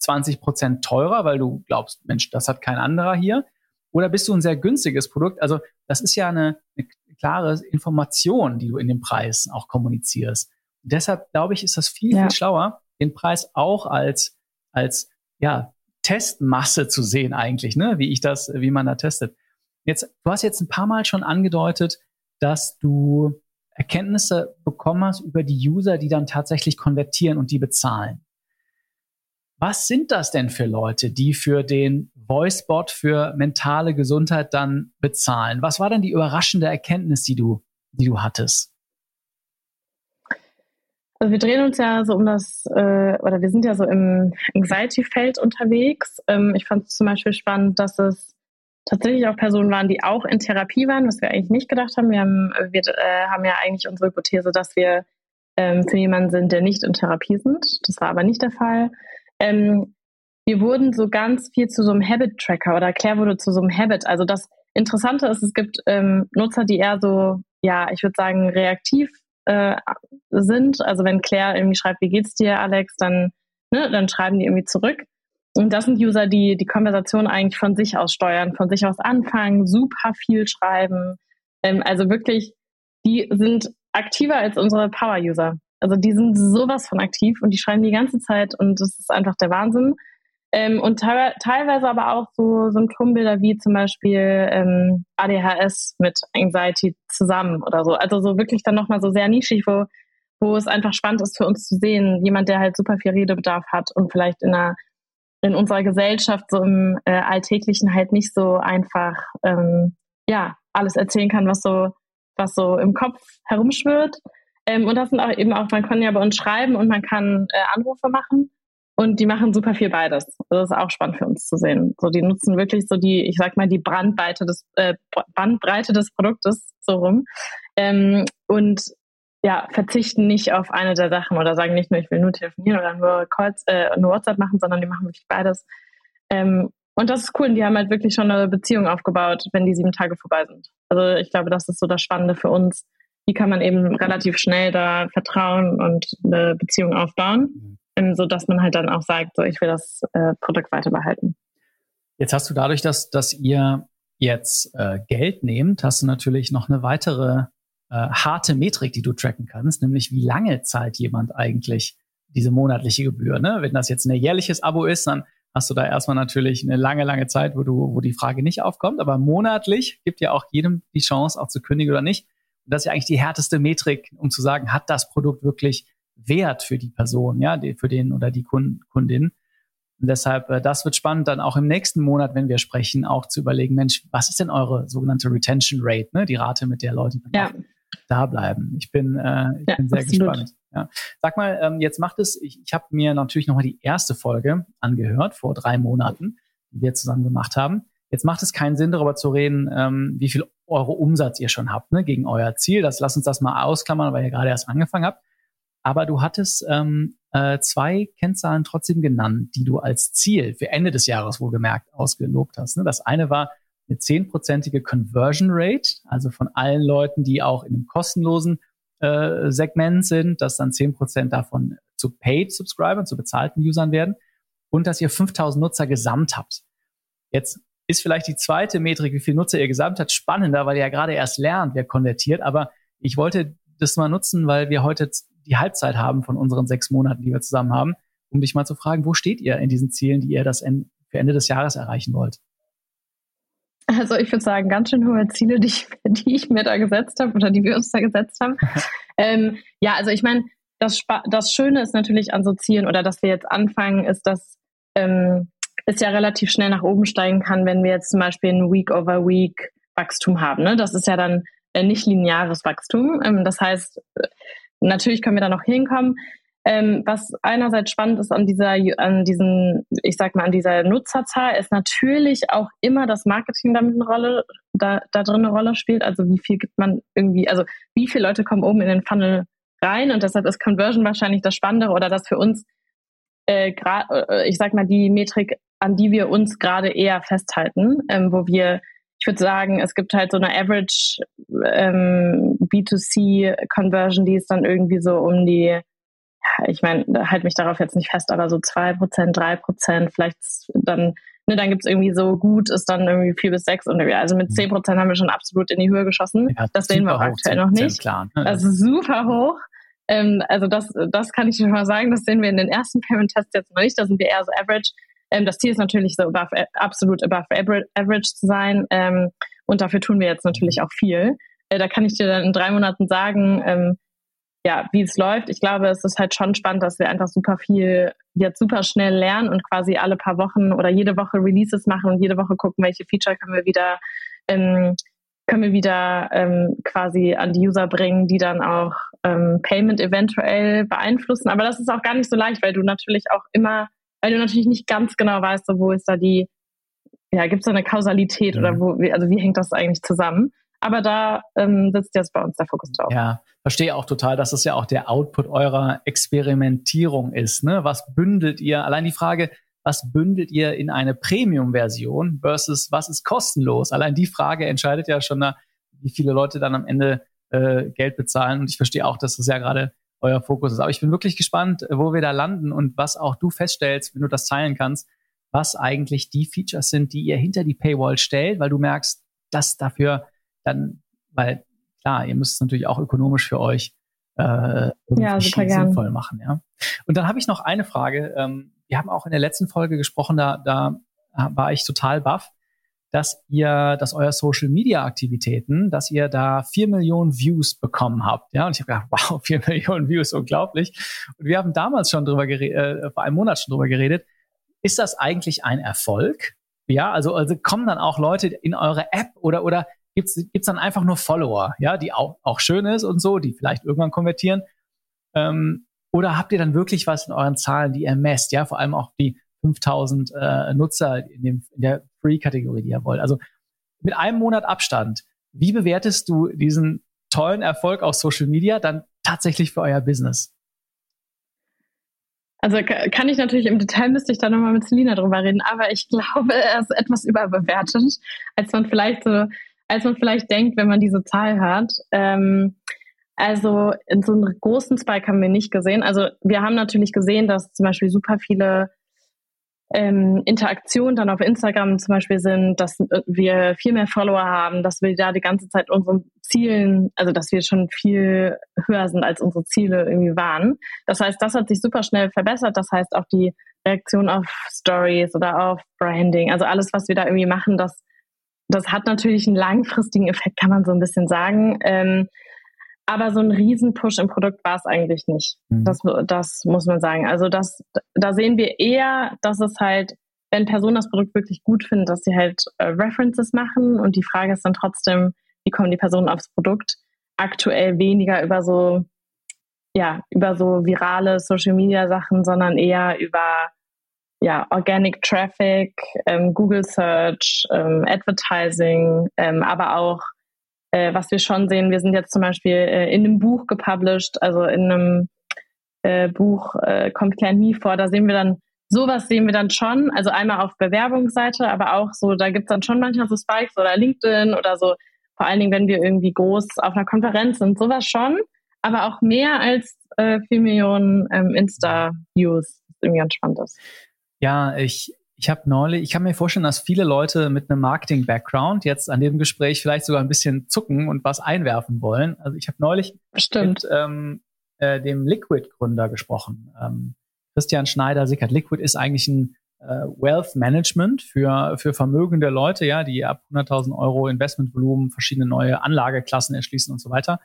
20 Prozent teurer, weil du glaubst, Mensch, das hat kein anderer hier? Oder bist du ein sehr günstiges Produkt? Also das ist ja eine, eine klare Information, die du in dem Preis auch kommunizierst. Und deshalb glaube ich, ist das viel, ja. viel schlauer, den Preis auch als, als, ja, Testmasse zu sehen eigentlich, ne, wie ich das, wie man da testet. Jetzt, du hast jetzt ein paar Mal schon angedeutet, dass du Erkenntnisse bekommen hast über die User, die dann tatsächlich konvertieren und die bezahlen. Was sind das denn für Leute, die für den Voicebot für mentale Gesundheit dann bezahlen? Was war denn die überraschende Erkenntnis, die du, die du hattest? Also wir drehen uns ja so um das, äh, oder wir sind ja so im Anxiety-Feld unterwegs. Ähm, ich fand es zum Beispiel spannend, dass es tatsächlich auch Personen waren, die auch in Therapie waren, was wir eigentlich nicht gedacht haben. Wir haben, wir, äh, haben ja eigentlich unsere Hypothese, dass wir ähm, für jemanden sind, der nicht in Therapie sind. Das war aber nicht der Fall ähm, wir wurden so ganz viel zu so einem Habit-Tracker oder Claire wurde zu so einem Habit. Also das Interessante ist, es gibt ähm, Nutzer, die eher so, ja, ich würde sagen, reaktiv äh, sind. Also wenn Claire irgendwie schreibt, wie geht's dir, Alex, dann, ne, dann schreiben die irgendwie zurück. Und das sind User, die die Konversation eigentlich von sich aus steuern, von sich aus anfangen, super viel schreiben. Ähm, also wirklich, die sind aktiver als unsere Power-User. Also die sind sowas von aktiv und die schreiben die ganze Zeit und das ist einfach der Wahnsinn. Ähm, und te teilweise aber auch so Symptombilder wie zum Beispiel ähm, ADHS mit Anxiety zusammen oder so. Also so wirklich dann nochmal so sehr nischig, wo, wo es einfach spannend ist für uns zu sehen, jemand, der halt super viel Redebedarf hat und vielleicht in einer in unserer Gesellschaft so im äh, Alltäglichen halt nicht so einfach ähm, ja alles erzählen kann, was so was so im Kopf herumschwirrt. Ähm, und das sind auch eben auch, man kann ja bei uns schreiben und man kann äh, Anrufe machen. Und die machen super viel beides. Das ist auch spannend für uns zu sehen. So, die nutzen wirklich so die, ich sag mal, die Brandbreite des, äh, Bandbreite des Produktes so rum. Ähm, und ja, verzichten nicht auf eine der Sachen oder sagen nicht nur, ich will nur telefonieren oder nur, Calls, äh, nur WhatsApp machen, sondern die machen wirklich beides. Ähm, und das ist cool. Und die haben halt wirklich schon eine Beziehung aufgebaut, wenn die sieben Tage vorbei sind. Also ich glaube, das ist so das Spannende für uns. Wie kann man eben relativ schnell da Vertrauen und eine Beziehung aufbauen, mhm. so dass man halt dann auch sagt, so ich will das äh, Produkt weiter behalten. Jetzt hast du dadurch, dass, dass ihr jetzt äh, Geld nehmt, hast du natürlich noch eine weitere äh, harte Metrik, die du tracken kannst, nämlich wie lange zahlt jemand eigentlich diese monatliche Gebühr. Ne? Wenn das jetzt ein jährliches Abo ist, dann hast du da erstmal natürlich eine lange, lange Zeit, wo du, wo die Frage nicht aufkommt. Aber monatlich gibt ja auch jedem die Chance, auch zu kündigen oder nicht. Und das ist ja eigentlich die härteste Metrik, um zu sagen, hat das Produkt wirklich Wert für die Person, ja, für den oder die Kundin. Und deshalb, äh, das wird spannend, dann auch im nächsten Monat, wenn wir sprechen, auch zu überlegen, Mensch, was ist denn eure sogenannte Retention Rate, ne? die Rate, mit der Leute ja. da bleiben. Ich bin, äh, ich ja, bin sehr absolut. gespannt. Ja. Sag mal, ähm, jetzt macht es, ich, ich habe mir natürlich nochmal die erste Folge angehört, vor drei Monaten, die wir zusammen gemacht haben. Jetzt macht es keinen Sinn, darüber zu reden, ähm, wie viel Euro Umsatz ihr schon habt, ne, gegen euer Ziel. Das lass uns das mal ausklammern, weil ihr gerade erst angefangen habt. Aber du hattest ähm, äh, zwei Kennzahlen trotzdem genannt, die du als Ziel für Ende des Jahres wohlgemerkt ausgelobt hast. Ne? Das eine war eine zehnprozentige Conversion Rate, also von allen Leuten, die auch in dem kostenlosen äh, Segment sind, dass dann 10% davon zu Paid Subscribern, zu bezahlten Usern werden und dass ihr 5000 Nutzer gesamt habt. Jetzt ist vielleicht die zweite Metrik, wie viele Nutzer ihr gesamt habt, spannender, weil ihr ja gerade erst lernt, wer konvertiert. Aber ich wollte das mal nutzen, weil wir heute die Halbzeit haben von unseren sechs Monaten, die wir zusammen haben, um dich mal zu fragen, wo steht ihr in diesen Zielen, die ihr das für Ende des Jahres erreichen wollt? Also ich würde sagen, ganz schön hohe Ziele, die ich, die ich mir da gesetzt habe oder die wir uns da gesetzt haben. ähm, ja, also ich meine, das, das Schöne ist natürlich an so Zielen oder dass wir jetzt anfangen, ist, dass ähm, es ja relativ schnell nach oben steigen kann, wenn wir jetzt zum Beispiel ein Week-over-Week Wachstum haben. Ne? Das ist ja dann äh, nicht lineares Wachstum. Ähm, das heißt, natürlich können wir da noch hinkommen. Ähm, was einerseits spannend ist an dieser, an diesen, ich sag mal, an dieser Nutzerzahl, ist natürlich auch immer das Marketing damit eine Rolle, da, da drin eine Rolle spielt. Also wie viel gibt man irgendwie, also wie viele Leute kommen oben in den Funnel rein und deshalb ist Conversion wahrscheinlich das Spannendere oder das für uns, äh, äh, ich sag mal, die Metrik, an die wir uns gerade eher festhalten, ähm, wo wir ich würde sagen, es gibt halt so eine Average ähm, B2C-Conversion, die ist dann irgendwie so um die ich meine, halt mich darauf jetzt nicht fest, aber so zwei Prozent, drei Prozent, vielleicht dann, ne, dann gibt's irgendwie so gut, ist dann irgendwie vier bis sechs und also mit zehn Prozent haben wir schon absolut in die Höhe geschossen. Ja, das sehen wir auch aktuell noch nicht. Klar, ne? Das ist super hoch. Ähm, also das, das kann ich schon mal sagen, das sehen wir in den ersten Payment-Tests jetzt noch nicht, da sind wir eher so average. Ähm, das Ziel ist natürlich so above, absolut above average zu sein ähm, und dafür tun wir jetzt natürlich auch viel. Äh, da kann ich dir dann in drei Monaten sagen, ähm, ja, wie es läuft. Ich glaube, es ist halt schon spannend, dass wir einfach super viel jetzt super schnell lernen und quasi alle paar Wochen oder jede Woche Releases machen und jede Woche gucken, welche Feature können wir wieder ähm, können wir wieder ähm, quasi an die User bringen, die dann auch ähm, Payment eventuell beeinflussen. Aber das ist auch gar nicht so leicht, weil du natürlich auch immer, weil du natürlich nicht ganz genau weißt, so, wo ist da die, ja, gibt es da eine Kausalität ja. oder wo, also wie hängt das eigentlich zusammen? Aber da ähm, sitzt jetzt bei uns der Fokus drauf. Ja, verstehe auch total, dass es ja auch der Output eurer Experimentierung ist. Ne? Was bündelt ihr? Allein die Frage, was bündelt ihr in eine Premium-Version versus was ist kostenlos? Allein die Frage entscheidet ja schon, wie viele Leute dann am Ende äh, Geld bezahlen. Und ich verstehe auch, dass das ja gerade euer Fokus ist. Aber ich bin wirklich gespannt, wo wir da landen und was auch du feststellst, wenn du das teilen kannst, was eigentlich die Features sind, die ihr hinter die Paywall stellt, weil du merkst, dass dafür dann, weil klar, ihr müsst es natürlich auch ökonomisch für euch äh, ja, sinnvoll machen. Ja. Und dann habe ich noch eine Frage. Ähm, wir haben auch in der letzten Folge gesprochen, da, da war ich total baff, dass ihr, dass euer Social Media Aktivitäten, dass ihr da vier Millionen Views bekommen habt. Ja, und ich habe gedacht, wow, vier Millionen Views, unglaublich. Und wir haben damals schon drüber geredet, äh, vor einem Monat schon drüber geredet. Ist das eigentlich ein Erfolg? Ja, also, also kommen dann auch Leute in eure App oder, oder gibt's gibt's dann einfach nur Follower, ja, die auch, auch schön ist und so, die vielleicht irgendwann konvertieren. Ähm, oder habt ihr dann wirklich was in euren Zahlen, die ihr messt, ja, vor allem auch die 5000 äh, Nutzer in, dem, in der Free-Kategorie, die ihr wollt. Also mit einem Monat Abstand, wie bewertest du diesen tollen Erfolg auf Social Media dann tatsächlich für euer Business? Also kann ich natürlich im Detail müsste ich da nochmal mit Selina drüber reden, aber ich glaube, er ist etwas überbewertet, als man vielleicht so, als man vielleicht denkt, wenn man diese Zahl hört. Ähm, also in so einem großen Spike haben wir nicht gesehen. Also wir haben natürlich gesehen, dass zum Beispiel super viele ähm, Interaktionen dann auf Instagram zum Beispiel sind, dass wir viel mehr Follower haben, dass wir da die ganze Zeit unseren Zielen, also dass wir schon viel höher sind, als unsere Ziele irgendwie waren. Das heißt, das hat sich super schnell verbessert. Das heißt auch die Reaktion auf Stories oder auf Branding, also alles, was wir da irgendwie machen, das, das hat natürlich einen langfristigen Effekt, kann man so ein bisschen sagen. Ähm, aber so ein Riesenpush im Produkt war es eigentlich nicht. Mhm. Das, das muss man sagen. Also das, da sehen wir eher, dass es halt, wenn Personen das Produkt wirklich gut finden, dass sie halt äh, References machen und die Frage ist dann trotzdem, wie kommen die Personen aufs Produkt? Aktuell weniger über so, ja, über so virale Social Media Sachen, sondern eher über ja, Organic Traffic, ähm, Google Search, ähm, Advertising, ähm, aber auch äh, was wir schon sehen, wir sind jetzt zum Beispiel äh, in einem Buch gepublished, also in einem äh, Buch äh, kommt Client Me vor, da sehen wir dann, sowas sehen wir dann schon, also einmal auf Bewerbungsseite, aber auch so, da gibt's dann schon manchmal so Spikes oder LinkedIn oder so, vor allen Dingen, wenn wir irgendwie groß auf einer Konferenz sind, sowas schon, aber auch mehr als äh, 4 Millionen ähm, Insta-Views, irgendwie ganz spannend ist. Ja, ich, ich habe neulich, ich kann mir vorstellen, dass viele Leute mit einem Marketing-Background jetzt an dem Gespräch vielleicht sogar ein bisschen zucken und was einwerfen wollen. Also ich habe neulich Stimmt. mit ähm, äh, dem Liquid-Gründer gesprochen. Ähm, Christian Schneider-Sickert. Liquid ist eigentlich ein äh, Wealth Management für, für vermögende Leute, ja, die ab 100.000 Euro Investmentvolumen verschiedene neue Anlageklassen erschließen und so weiter.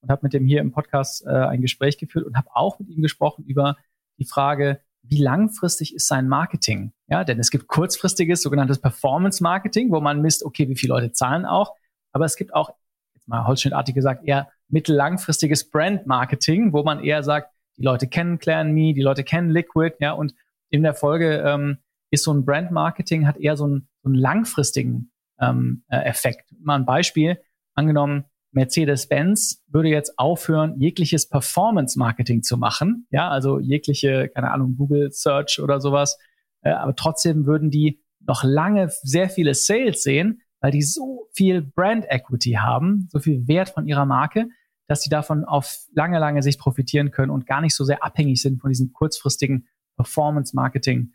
Und habe mit dem hier im Podcast äh, ein Gespräch geführt und habe auch mit ihm gesprochen über die Frage, wie langfristig ist sein Marketing? Ja, denn es gibt kurzfristiges sogenanntes Performance Marketing, wo man misst, okay, wie viele Leute zahlen auch. Aber es gibt auch, jetzt mal holzschnittartig gesagt, eher mittellangfristiges Brand Marketing, wo man eher sagt, die Leute kennen Clan Me, die Leute kennen Liquid, ja, und in der Folge ähm, ist so ein Brand Marketing hat eher so einen, so einen langfristigen ähm, äh, Effekt. Mal ein Beispiel. Angenommen, Mercedes-Benz würde jetzt aufhören, jegliches Performance-Marketing zu machen. Ja, also jegliche, keine Ahnung, Google Search oder sowas. Äh, aber trotzdem würden die noch lange sehr viele Sales sehen, weil die so viel Brand Equity haben, so viel Wert von ihrer Marke, dass sie davon auf lange, lange Sicht profitieren können und gar nicht so sehr abhängig sind von diesen kurzfristigen Performance-Marketing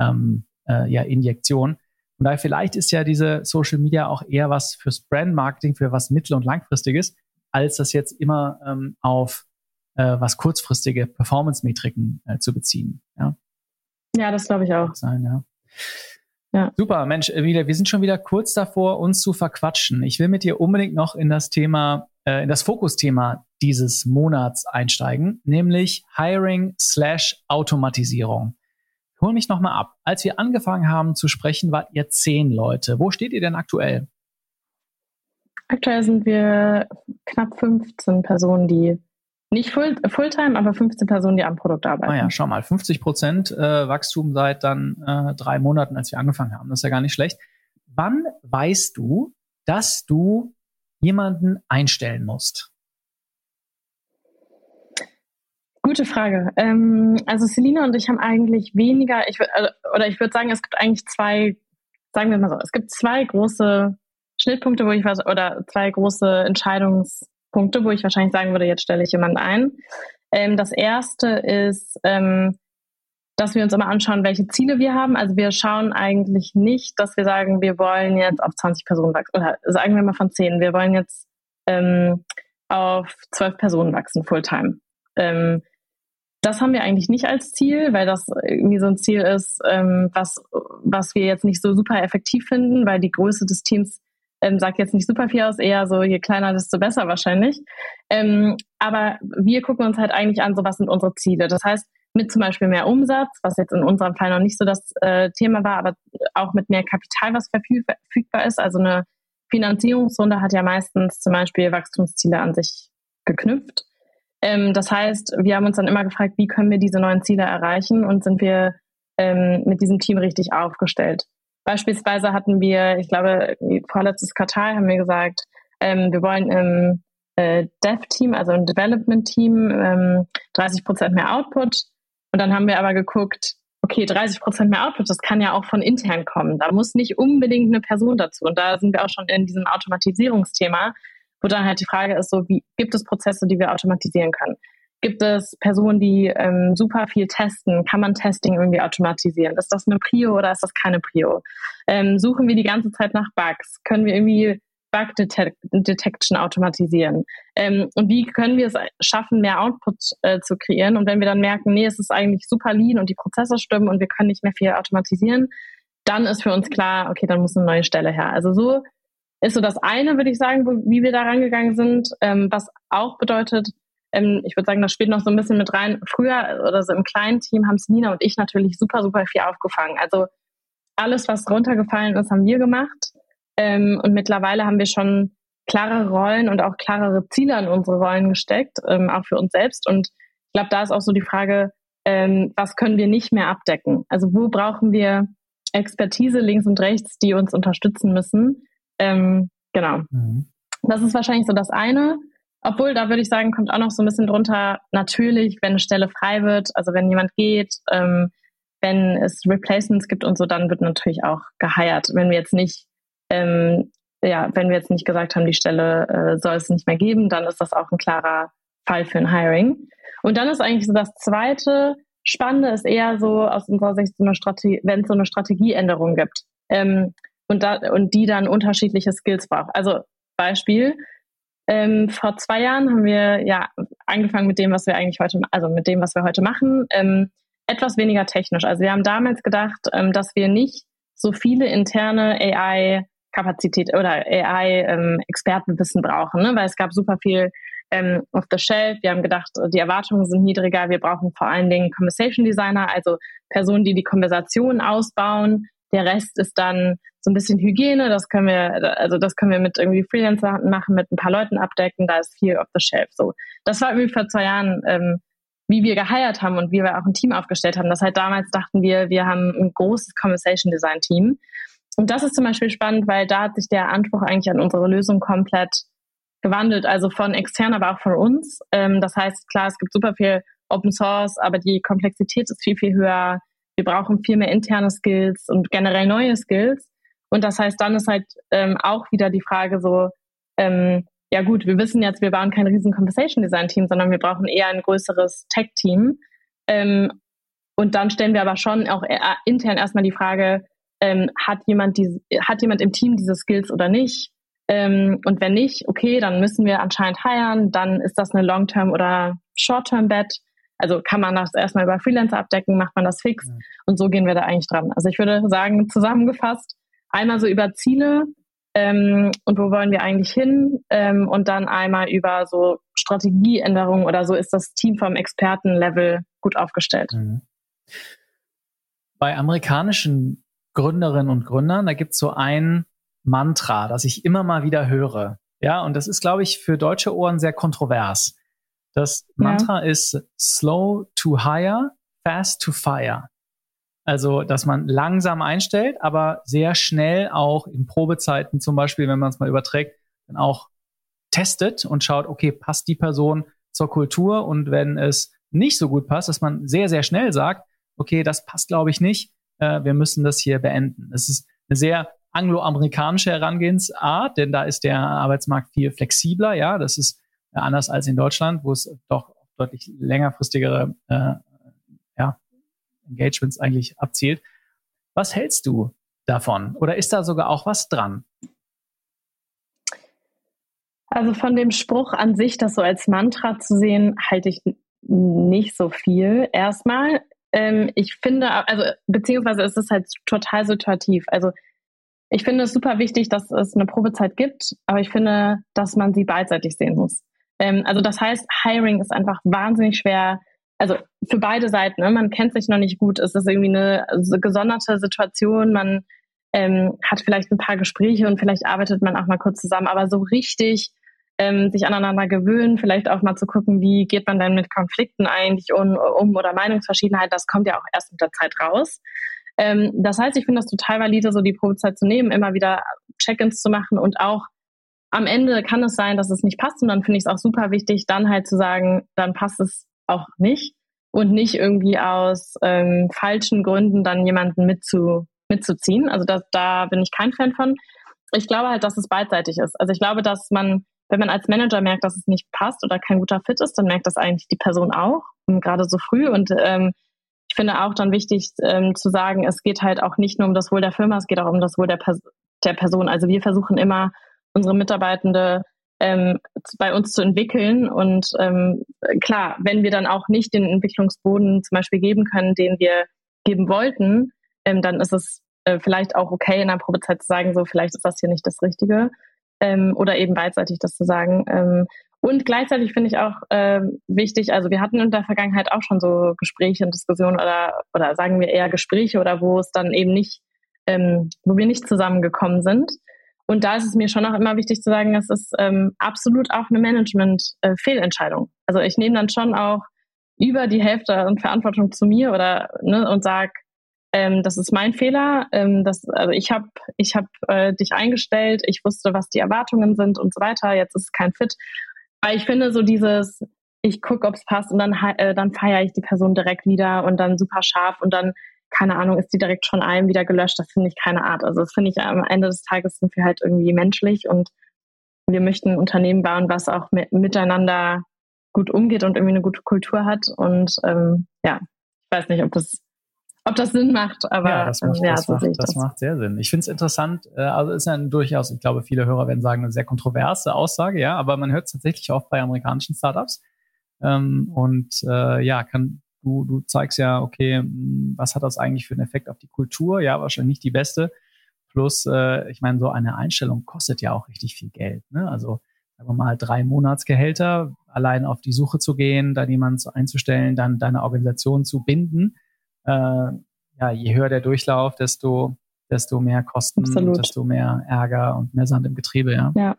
ähm, äh, ja, Injektionen. Und daher vielleicht ist ja diese Social Media auch eher was fürs Brand Marketing, für was mittel- und langfristiges, als das jetzt immer ähm, auf äh, was kurzfristige Performance-Metriken äh, zu beziehen. Ja, ja das glaube ich auch. Sein, ja. Ja. Super, Mensch, äh, wieder, wir sind schon wieder kurz davor, uns zu verquatschen. Ich will mit dir unbedingt noch in das Thema, äh, in das Fokusthema dieses Monats einsteigen, nämlich Hiring slash Automatisierung. Hol mich nochmal ab. Als wir angefangen haben zu sprechen, wart ihr zehn Leute. Wo steht ihr denn aktuell? Aktuell sind wir knapp 15 Personen, die nicht full, Fulltime, aber 15 Personen, die am Produkt arbeiten. Ah ja, schau mal, 50 Prozent äh, Wachstum seit dann äh, drei Monaten, als wir angefangen haben. Das ist ja gar nicht schlecht. Wann weißt du, dass du jemanden einstellen musst? Gute Frage. Ähm, also Selina und ich haben eigentlich weniger, ich also, oder ich würde sagen, es gibt eigentlich zwei, sagen wir mal so, es gibt zwei große Schnittpunkte, wo ich was, oder zwei große Entscheidungspunkte, wo ich wahrscheinlich sagen würde, jetzt stelle ich jemanden ein. Ähm, das erste ist, ähm, dass wir uns immer anschauen, welche Ziele wir haben. Also wir schauen eigentlich nicht, dass wir sagen, wir wollen jetzt auf 20 Personen wachsen, oder sagen wir mal von 10, wir wollen jetzt ähm, auf 12 Personen wachsen, Fulltime. Ähm, das haben wir eigentlich nicht als Ziel, weil das irgendwie so ein Ziel ist, ähm, was, was wir jetzt nicht so super effektiv finden, weil die Größe des Teams ähm, sagt jetzt nicht super viel aus, eher so je kleiner, desto besser wahrscheinlich. Ähm, aber wir gucken uns halt eigentlich an, so was sind unsere Ziele. Das heißt, mit zum Beispiel mehr Umsatz, was jetzt in unserem Fall noch nicht so das äh, Thema war, aber auch mit mehr Kapital, was verfügbar ist. Also eine Finanzierungsrunde hat ja meistens zum Beispiel Wachstumsziele an sich geknüpft. Ähm, das heißt, wir haben uns dann immer gefragt, wie können wir diese neuen Ziele erreichen und sind wir ähm, mit diesem Team richtig aufgestellt. Beispielsweise hatten wir, ich glaube, vorletztes Quartal haben wir gesagt, ähm, wir wollen im äh, Dev-Team, also ein Development-Team, ähm, 30 Prozent mehr Output. Und dann haben wir aber geguckt, okay, 30 Prozent mehr Output, das kann ja auch von intern kommen. Da muss nicht unbedingt eine Person dazu. Und da sind wir auch schon in diesem Automatisierungsthema, wo dann halt die Frage ist, so wie gibt es Prozesse, die wir automatisieren können? Gibt es Personen, die ähm, super viel testen? Kann man Testing irgendwie automatisieren? Ist das eine Prio oder ist das keine Prio? Ähm, suchen wir die ganze Zeit nach Bugs? Können wir irgendwie Bug Detection automatisieren? Ähm, und wie können wir es schaffen, mehr Output äh, zu kreieren? Und wenn wir dann merken, nee, es ist eigentlich super lean und die Prozesse stimmen und wir können nicht mehr viel automatisieren, dann ist für uns klar, okay, dann muss eine neue Stelle her. Also so ist so das eine, würde ich sagen, wo, wie wir da rangegangen sind, ähm, was auch bedeutet, ähm, ich würde sagen, das spielt noch so ein bisschen mit rein. Früher oder so im kleinen Team haben Selina und ich natürlich super, super viel aufgefangen. Also alles, was runtergefallen ist, haben wir gemacht. Ähm, und mittlerweile haben wir schon klarere Rollen und auch klarere Ziele an unsere Rollen gesteckt, ähm, auch für uns selbst. Und ich glaube, da ist auch so die Frage, ähm, was können wir nicht mehr abdecken? Also wo brauchen wir Expertise links und rechts, die uns unterstützen müssen? Ähm, genau. Mhm. Das ist wahrscheinlich so das eine. Obwohl, da würde ich sagen, kommt auch noch so ein bisschen drunter, natürlich, wenn eine Stelle frei wird, also wenn jemand geht, ähm, wenn es Replacements gibt und so, dann wird natürlich auch geheiert. Wenn wir jetzt nicht ähm, ja, wenn wir jetzt nicht gesagt haben, die Stelle äh, soll es nicht mehr geben, dann ist das auch ein klarer Fall für ein Hiring. Und dann ist eigentlich so das zweite Spannende ist eher so aus unserer Sicht so eine Strategie, wenn es so eine Strategieänderung gibt ähm, und, da, und die dann unterschiedliche Skills braucht. Also Beispiel, ähm, vor zwei Jahren haben wir ja angefangen mit dem, was wir eigentlich heute, also mit dem, was wir heute machen, ähm, etwas weniger technisch. Also wir haben damals gedacht, ähm, dass wir nicht so viele interne AI Kapazität oder AI-Expertenwissen ähm, brauchen, ne? weil es gab super viel ähm, off the shelf. Wir haben gedacht, die Erwartungen sind niedriger. Wir brauchen vor allen Dingen Conversation Designer, also Personen, die die Konversation ausbauen. Der Rest ist dann so ein bisschen Hygiene. Das können wir, also das können wir mit irgendwie Freelancer machen, mit ein paar Leuten abdecken. Da ist viel off the shelf. So, das war irgendwie vor zwei Jahren, ähm, wie wir geheiert haben und wie wir auch ein Team aufgestellt haben. Das heißt, damals dachten wir, wir haben ein großes Conversation Design Team. Und das ist zum Beispiel spannend, weil da hat sich der Anspruch eigentlich an unsere Lösung komplett gewandelt, also von extern, aber auch von uns. Ähm, das heißt, klar, es gibt super viel Open Source, aber die Komplexität ist viel, viel höher. Wir brauchen viel mehr interne Skills und generell neue Skills. Und das heißt, dann ist halt ähm, auch wieder die Frage so, ähm, ja gut, wir wissen jetzt, wir bauen kein riesen Conversation Design Team, sondern wir brauchen eher ein größeres Tech Team. Ähm, und dann stellen wir aber schon auch äh, intern erstmal die Frage, ähm, hat jemand die, hat jemand im Team diese Skills oder nicht? Ähm, und wenn nicht, okay, dann müssen wir anscheinend heiren, dann ist das eine Long-Term oder Short-Term-Bet. Also kann man das erstmal über Freelancer abdecken, macht man das fix mhm. und so gehen wir da eigentlich dran. Also ich würde sagen, zusammengefasst, einmal so über Ziele ähm, und wo wollen wir eigentlich hin ähm, und dann einmal über so Strategieänderungen oder so ist das Team vom Expertenlevel gut aufgestellt. Mhm. Bei amerikanischen Gründerinnen und Gründern, da gibt es so ein Mantra, das ich immer mal wieder höre. Ja, und das ist, glaube ich, für deutsche Ohren sehr kontrovers. Das Mantra ja. ist slow to hire, fast to fire. Also, dass man langsam einstellt, aber sehr schnell auch in Probezeiten zum Beispiel, wenn man es mal überträgt, dann auch testet und schaut, okay, passt die Person zur Kultur und wenn es nicht so gut passt, dass man sehr, sehr schnell sagt, okay, das passt, glaube ich, nicht, äh, wir müssen das hier beenden. Es ist eine sehr angloamerikanische Herangehensart, denn da ist der Arbeitsmarkt viel flexibler. Ja, das ist anders als in Deutschland, wo es doch deutlich längerfristigere äh, ja, Engagements eigentlich abzielt. Was hältst du davon? Oder ist da sogar auch was dran? Also von dem Spruch an sich, das so als Mantra zu sehen, halte ich nicht so viel. Erstmal, ähm, ich finde, also beziehungsweise ist es halt total situativ. Also ich finde es super wichtig, dass es eine Probezeit gibt, aber ich finde, dass man sie beidseitig sehen muss. Ähm, also das heißt, Hiring ist einfach wahnsinnig schwer. Also für beide Seiten. Ne? Man kennt sich noch nicht gut. Es ist irgendwie eine gesonderte Situation. Man ähm, hat vielleicht ein paar Gespräche und vielleicht arbeitet man auch mal kurz zusammen. Aber so richtig ähm, sich aneinander gewöhnen, vielleicht auch mal zu gucken, wie geht man dann mit Konflikten eigentlich um, um oder Meinungsverschiedenheit, das kommt ja auch erst mit der Zeit raus. Ähm, das heißt, ich finde das total valide, so die Probezeit zu nehmen, immer wieder Check-ins zu machen und auch am Ende kann es sein, dass es nicht passt und dann finde ich es auch super wichtig, dann halt zu sagen, dann passt es auch nicht und nicht irgendwie aus ähm, falschen Gründen dann jemanden mitzu, mitzuziehen. Also das, da bin ich kein Fan von. Ich glaube halt, dass es beidseitig ist. Also ich glaube, dass man, wenn man als Manager merkt, dass es nicht passt oder kein guter Fit ist, dann merkt das eigentlich die Person auch, gerade so früh. Und ähm, ich finde auch dann wichtig ähm, zu sagen, es geht halt auch nicht nur um das Wohl der Firma, es geht auch um das Wohl der, Pers der Person. Also wir versuchen immer, unsere Mitarbeitende ähm, bei uns zu entwickeln. Und ähm, klar, wenn wir dann auch nicht den Entwicklungsboden zum Beispiel geben können, den wir geben wollten, ähm, dann ist es äh, vielleicht auch okay in der Probezeit zu sagen, so vielleicht ist das hier nicht das Richtige. Ähm, oder eben beidseitig das zu sagen. Ähm, und gleichzeitig finde ich auch äh, wichtig, also wir hatten in der Vergangenheit auch schon so Gespräche und Diskussionen oder, oder sagen wir eher Gespräche oder wo es dann eben nicht, ähm, wo wir nicht zusammengekommen sind. Und da ist es mir schon auch immer wichtig zu sagen, das ist ähm, absolut auch eine Management-Fehlentscheidung. Äh, also ich nehme dann schon auch über die Hälfte und Verantwortung zu mir oder ne, und sage, ähm, das ist mein Fehler. Ähm, das, also ich habe ich hab, äh, dich eingestellt, ich wusste, was die Erwartungen sind und so weiter. Jetzt ist es kein Fit. Weil ich finde, so dieses, ich gucke, ob es passt und dann, äh, dann feiere ich die Person direkt wieder und dann super scharf und dann keine Ahnung, ist die direkt schon einem wieder gelöscht. Das finde ich keine Art. Also das finde ich am Ende des Tages sind wir halt irgendwie menschlich und wir möchten ein Unternehmen bauen, was auch mit, miteinander gut umgeht und irgendwie eine gute Kultur hat. Und ähm, ja, ich weiß nicht, ob das ob das Sinn macht, aber ja, das macht, ja, das, so macht, das, das macht sehr Sinn. Ich finde es interessant, äh, also ist ja durchaus, ich glaube, viele Hörer werden sagen, eine sehr kontroverse Aussage, ja, aber man hört es tatsächlich oft bei amerikanischen Startups. Ähm, und äh, ja, kann Du, du zeigst ja, okay, hm, was hat das eigentlich für einen Effekt auf die Kultur? Ja, wahrscheinlich nicht die beste. Plus, äh, ich meine, so eine Einstellung kostet ja auch richtig viel Geld. Ne? Also sagen wir mal drei Monatsgehälter, allein auf die Suche zu gehen, dann jemanden einzustellen, dann deine Organisation zu binden. Äh, ja, je höher der Durchlauf, desto, desto mehr Kosten, Absolut. desto mehr Ärger und mehr Sand im Getriebe, ja. Ja.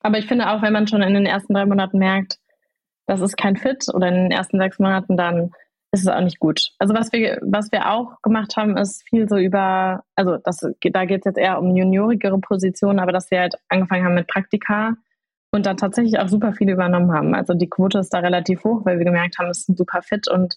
Aber ich finde auch, wenn man schon in den ersten drei Monaten merkt, das ist kein Fit oder in den ersten sechs Monaten, dann ist es auch nicht gut. Also was wir, was wir auch gemacht haben, ist viel so über, also das, da geht es jetzt eher um juniorigere Positionen, aber dass wir halt angefangen haben mit Praktika und dann tatsächlich auch super viele übernommen haben. Also die Quote ist da relativ hoch, weil wir gemerkt haben, es ist ein super Fit und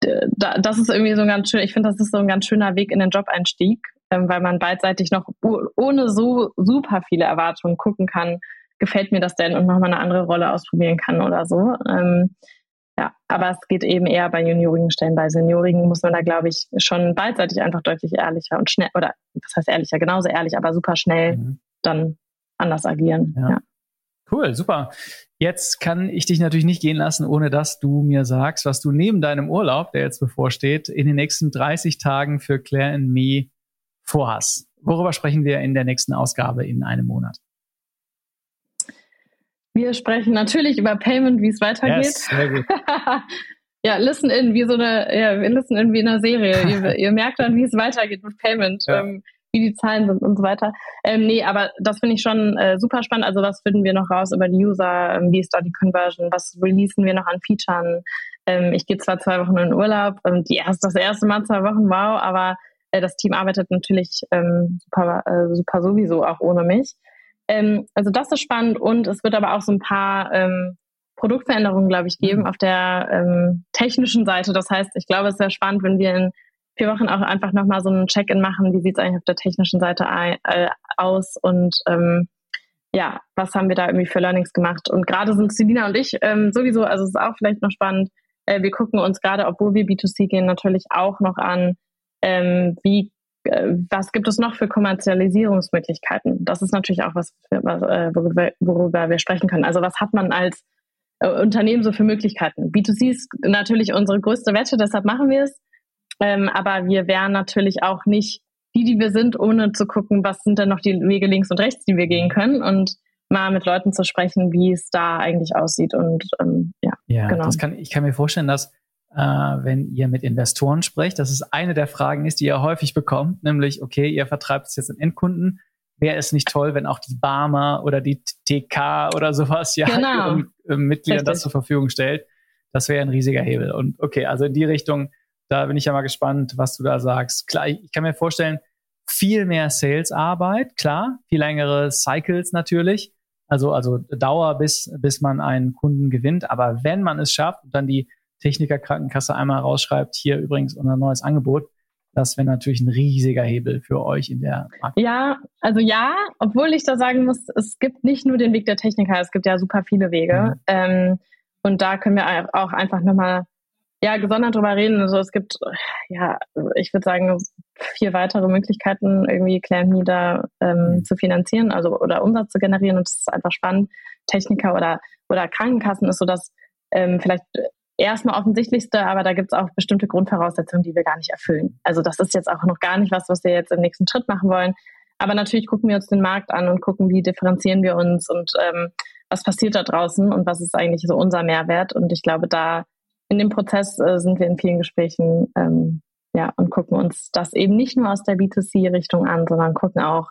äh, da, das ist irgendwie so ein ganz schön, ich finde, das ist so ein ganz schöner Weg in den Job-Einstieg, ähm, weil man beidseitig noch ohne so super viele Erwartungen gucken kann, gefällt mir das denn und nochmal eine andere Rolle ausprobieren kann oder so. Ähm, ja, aber es geht eben eher bei juniorigen Stellen. Bei Seniorigen muss man da, glaube ich, schon beidseitig einfach deutlich ehrlicher und schnell, oder was heißt ehrlicher, genauso ehrlich, aber super schnell mhm. dann anders agieren. Ja. ja. Cool, super. Jetzt kann ich dich natürlich nicht gehen lassen, ohne dass du mir sagst, was du neben deinem Urlaub, der jetzt bevorsteht, in den nächsten 30 Tagen für Claire and Me vorhast. Worüber sprechen wir in der nächsten Ausgabe in einem Monat? Wir sprechen natürlich über Payment, wie es weitergeht. Yes, ja, Listen in, wie so eine, ja, Listen in wie in einer Serie. ihr, ihr, merkt dann, wie es weitergeht mit Payment, ja. ähm, wie die Zahlen sind und so weiter. Ähm, nee, aber das finde ich schon äh, super spannend. Also was finden wir noch raus über die User? Ähm, wie ist da die Conversion? Was releasen wir noch an Features? Ähm, ich gehe zwar zwei Wochen in Urlaub, ähm, die erst, das erste Mal zwei Wochen, wow, aber äh, das Team arbeitet natürlich ähm, super, äh, super sowieso auch ohne mich. Ähm, also das ist spannend und es wird aber auch so ein paar ähm, Produktveränderungen, glaube ich, geben mhm. auf der ähm, technischen Seite. Das heißt, ich glaube, es wäre spannend, wenn wir in vier Wochen auch einfach nochmal so einen Check-in machen, wie sieht es eigentlich auf der technischen Seite ein, äh, aus und ähm, ja, was haben wir da irgendwie für Learnings gemacht? Und gerade sind Selina und ich ähm, sowieso, also es ist auch vielleicht noch spannend, äh, wir gucken uns gerade, obwohl wir B2C gehen, natürlich auch noch an, ähm, wie was gibt es noch für Kommerzialisierungsmöglichkeiten? Das ist natürlich auch was, was äh, worüber, worüber, wir sprechen können. Also was hat man als äh, Unternehmen so für Möglichkeiten? B2C ist natürlich unsere größte Wette, deshalb machen wir es. Ähm, aber wir wären natürlich auch nicht die, die wir sind, ohne zu gucken, was sind denn noch die Wege links und rechts, die wir gehen können und mal mit Leuten zu sprechen, wie es da eigentlich aussieht. Und ähm, ja, ja genau. Kann, ich kann mir vorstellen, dass äh, wenn ihr mit Investoren sprecht. Das ist eine der Fragen ist, die ihr häufig bekommt, nämlich, okay, ihr vertreibt es jetzt an Endkunden. Wäre es nicht toll, wenn auch die Barmer oder die TK oder sowas ja genau. ihren äh, Mitgliedern Richtig. das zur Verfügung stellt? Das wäre ein riesiger Hebel. Und okay, also in die Richtung, da bin ich ja mal gespannt, was du da sagst. Klar, ich kann mir vorstellen, viel mehr Sales-Arbeit, klar, viel längere Cycles natürlich, also, also Dauer, bis, bis man einen Kunden gewinnt. Aber wenn man es schafft und dann die Techniker-Krankenkasse einmal rausschreibt, hier übrigens unser neues Angebot, das wäre natürlich ein riesiger Hebel für euch in der Marke. Ja, also ja, obwohl ich da sagen muss, es gibt nicht nur den Weg der Techniker, es gibt ja super viele Wege. Mhm. Ähm, und da können wir auch einfach nochmal ja, gesondert drüber reden. Also es gibt, ja, ich würde sagen, vier weitere Möglichkeiten, irgendwie Claim da ähm, mhm. zu finanzieren, also oder Umsatz zu generieren. Und es ist einfach spannend. Techniker oder, oder Krankenkassen ist so das ähm, vielleicht erstmal offensichtlichste, aber da gibt es auch bestimmte Grundvoraussetzungen, die wir gar nicht erfüllen. Also das ist jetzt auch noch gar nicht was, was wir jetzt im nächsten Schritt machen wollen. Aber natürlich gucken wir uns den Markt an und gucken, wie differenzieren wir uns und ähm, was passiert da draußen und was ist eigentlich so unser Mehrwert. Und ich glaube, da in dem Prozess äh, sind wir in vielen Gesprächen ähm, ja, und gucken uns das eben nicht nur aus der B2C-Richtung an, sondern gucken auch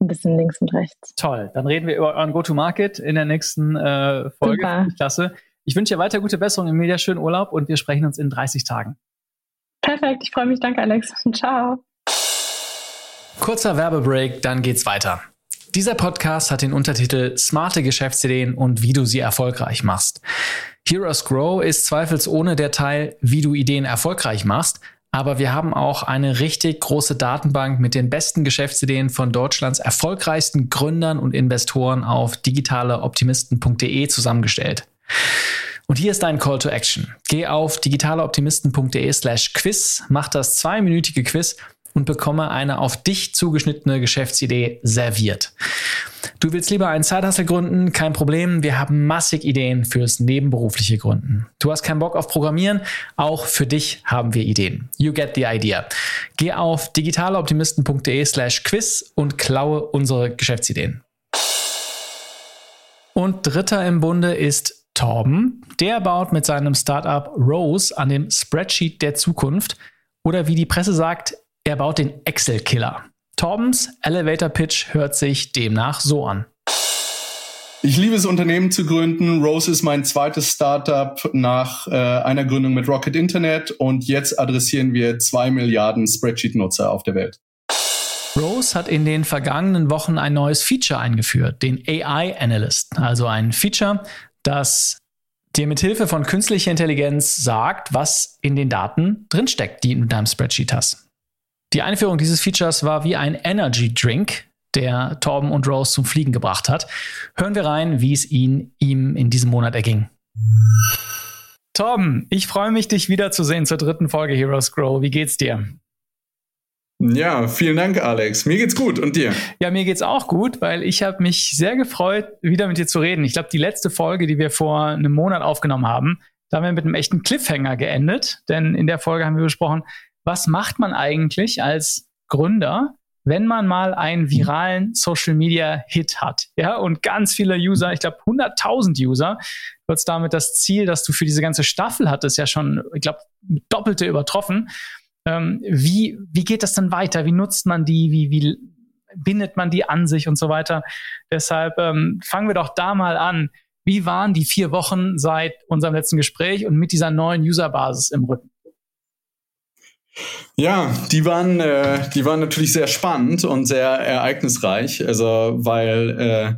ein bisschen links und rechts. Toll, dann reden wir über euren Go-to-Market in der nächsten äh, Folge. Klasse. Ich wünsche dir weiter gute Besserung im Media, schönen Urlaub und wir sprechen uns in 30 Tagen. Perfekt, ich freue mich. Danke, Alex. Ciao. Kurzer Werbebreak, dann geht's weiter. Dieser Podcast hat den Untertitel Smarte Geschäftsideen und wie du sie erfolgreich machst. Heroes Grow ist zweifelsohne der Teil, wie du Ideen erfolgreich machst, aber wir haben auch eine richtig große Datenbank mit den besten Geschäftsideen von Deutschlands erfolgreichsten Gründern und Investoren auf digitaleoptimisten.de zusammengestellt. Und hier ist dein Call to Action. Geh auf digitaleoptimisten.de slash quiz, mach das zweiminütige Quiz und bekomme eine auf dich zugeschnittene Geschäftsidee serviert. Du willst lieber einen Zeithassel gründen? Kein Problem. Wir haben massig Ideen fürs nebenberufliche Gründen. Du hast keinen Bock auf Programmieren? Auch für dich haben wir Ideen. You get the idea. Geh auf digitaloptimisten.de slash quiz und klaue unsere Geschäftsideen. Und dritter im Bunde ist Torben. Der baut mit seinem Startup Rose an dem Spreadsheet der Zukunft oder wie die Presse sagt, er baut den Excel-Killer. Torbens Elevator Pitch hört sich demnach so an. Ich liebe es, Unternehmen zu gründen. Rose ist mein zweites Startup nach äh, einer Gründung mit Rocket Internet und jetzt adressieren wir zwei Milliarden Spreadsheet-Nutzer auf der Welt. Rose hat in den vergangenen Wochen ein neues Feature eingeführt, den AI Analyst, also ein Feature, das dir mit Hilfe von künstlicher Intelligenz sagt, was in den Daten drinsteckt, die du in deinem Spreadsheet hast. Die Einführung dieses Features war wie ein Energy Drink, der Torben und Rose zum Fliegen gebracht hat. Hören wir rein, wie es ihn, ihm in diesem Monat erging. Torben, ich freue mich, dich wiederzusehen zur dritten Folge Heroes Grow. Wie geht's dir? Ja, vielen Dank, Alex. Mir geht's gut und dir? Ja, mir geht's auch gut, weil ich habe mich sehr gefreut, wieder mit dir zu reden. Ich glaube, die letzte Folge, die wir vor einem Monat aufgenommen haben, da haben wir mit einem echten Cliffhanger geendet, denn in der Folge haben wir besprochen, was macht man eigentlich als Gründer, wenn man mal einen viralen Social Media Hit hat, ja, und ganz viele User, ich glaube 100.000 User, du damit das Ziel, dass du für diese ganze Staffel hattest, ja schon, ich glaube, doppelte übertroffen. Ähm, wie, wie geht das dann weiter? Wie nutzt man die? Wie, wie bindet man die an sich und so weiter? Deshalb ähm, fangen wir doch da mal an. Wie waren die vier Wochen seit unserem letzten Gespräch und mit dieser neuen Userbasis im Rücken? Ja, die waren, äh, die waren natürlich sehr spannend und sehr ereignisreich. Also weil, äh,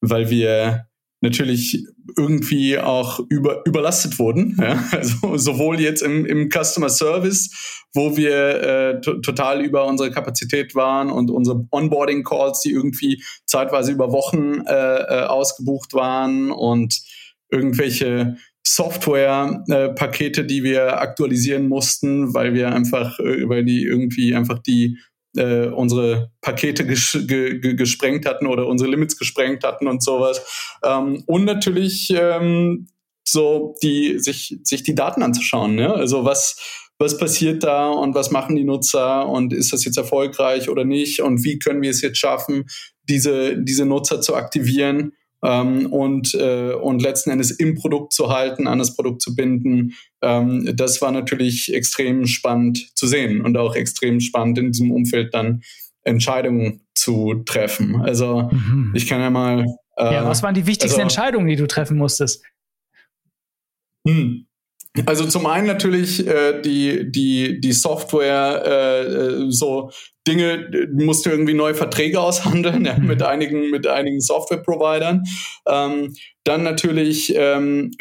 weil wir natürlich irgendwie auch über, überlastet wurden. Ja? Also sowohl jetzt im, im Customer Service, wo wir äh, total über unsere Kapazität waren und unsere Onboarding-Calls, die irgendwie zeitweise über Wochen äh, äh, ausgebucht waren und irgendwelche Software-Pakete, äh, die wir aktualisieren mussten, weil wir einfach, äh, weil die irgendwie einfach die äh, unsere Pakete ges ge gesprengt hatten oder unsere Limits gesprengt hatten und sowas. Ähm, und natürlich ähm, so die sich sich die Daten anzuschauen. Ne? Also was was passiert da und was machen die Nutzer und ist das jetzt erfolgreich oder nicht und wie können wir es jetzt schaffen, diese diese Nutzer zu aktivieren ähm, und, äh, und letzten Endes im Produkt zu halten, an das Produkt zu binden. Ähm, das war natürlich extrem spannend zu sehen und auch extrem spannend in diesem Umfeld dann Entscheidungen zu treffen. Also mhm. ich kann ja mal. Äh, ja, was waren die wichtigsten also, Entscheidungen, die du treffen musstest? Hm. Also zum einen natürlich äh, die, die, die Software, äh, äh so Dinge, musst du irgendwie neue Verträge aushandeln ja, mit mhm. einigen, mit einigen Software-Providern. Ähm, dann natürlich, ähm,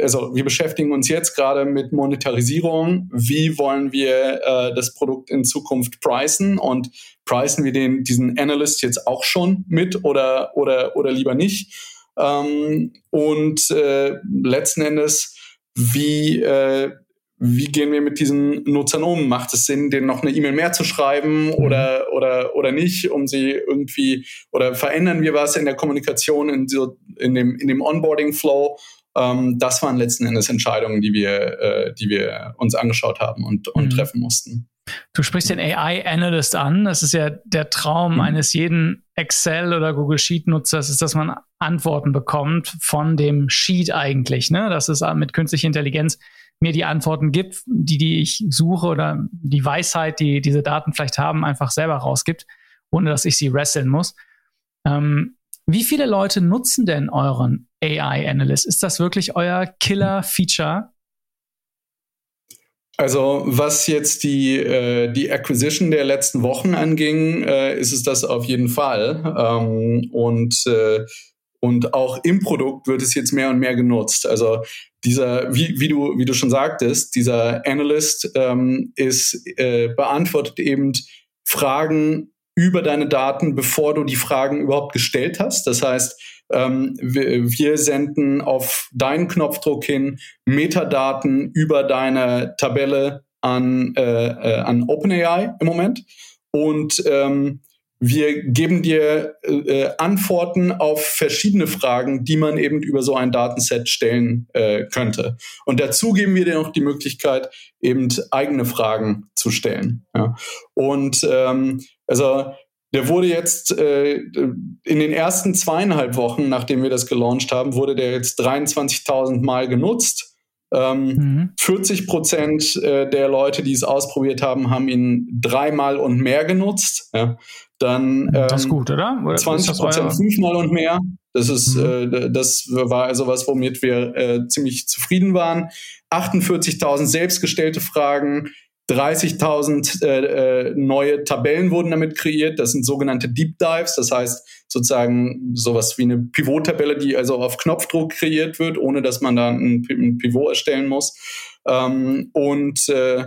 also wir beschäftigen uns jetzt gerade mit Monetarisierung. Wie wollen wir äh, das Produkt in Zukunft pricen und pricen wir den, diesen Analyst jetzt auch schon mit oder, oder, oder lieber nicht? Ähm, und äh, letzten Endes wie, äh, wie gehen wir mit diesen Nutzern um? Macht es Sinn, denen noch eine E-Mail mehr zu schreiben oder, oder, oder nicht, um sie irgendwie, oder verändern wir was in der Kommunikation, in, so, in dem, in dem Onboarding-Flow? Ähm, das waren letzten Endes Entscheidungen, die wir, äh, die wir uns angeschaut haben und, und mhm. treffen mussten. Du sprichst den AI-Analyst an. Das ist ja der Traum mhm. eines jeden Excel- oder Google Sheet-Nutzers, ist, dass man Antworten bekommt von dem Sheet eigentlich. Ne? Dass es mit künstlicher Intelligenz mir die Antworten gibt, die, die ich suche oder die Weisheit, die diese Daten vielleicht haben, einfach selber rausgibt, ohne dass ich sie wresteln muss. Ähm, wie viele Leute nutzen denn euren AI-Analyst? Ist das wirklich euer Killer-Feature? Also was jetzt die, äh, die Acquisition der letzten Wochen anging, äh, ist es das auf jeden Fall. Ähm, und, äh, und auch im Produkt wird es jetzt mehr und mehr genutzt. Also dieser, wie, wie, du, wie du schon sagtest, dieser Analyst ähm, ist, äh, beantwortet eben Fragen über deine Daten, bevor du die Fragen überhaupt gestellt hast. Das heißt, ähm, wir, wir, senden auf deinen Knopfdruck hin Metadaten über deine Tabelle an, äh, äh, an OpenAI im Moment. Und ähm, wir geben dir äh, Antworten auf verschiedene Fragen, die man eben über so ein Datenset stellen äh, könnte. Und dazu geben wir dir noch die Möglichkeit, eben eigene Fragen zu stellen. Ja. Und ähm, also der wurde jetzt äh, in den ersten zweieinhalb Wochen, nachdem wir das gelauncht haben, wurde der jetzt 23.000 Mal genutzt. Ähm, mhm. 40 Prozent äh, der Leute, die es ausprobiert haben, haben ihn dreimal und mehr genutzt. Ja. Dann ähm, das ist gut, oder? oder 20 Prozent fünfmal und mehr. Das ist, mhm. äh, das war also was, womit wir äh, ziemlich zufrieden waren. 48.000 selbstgestellte Fragen, 30.000 äh, äh, neue Tabellen wurden damit kreiert. Das sind sogenannte Deep Dives. Das heißt sozusagen sowas wie eine Pivot-Tabelle, die also auf Knopfdruck kreiert wird, ohne dass man da ein, ein Pivot erstellen muss. Ähm, und äh,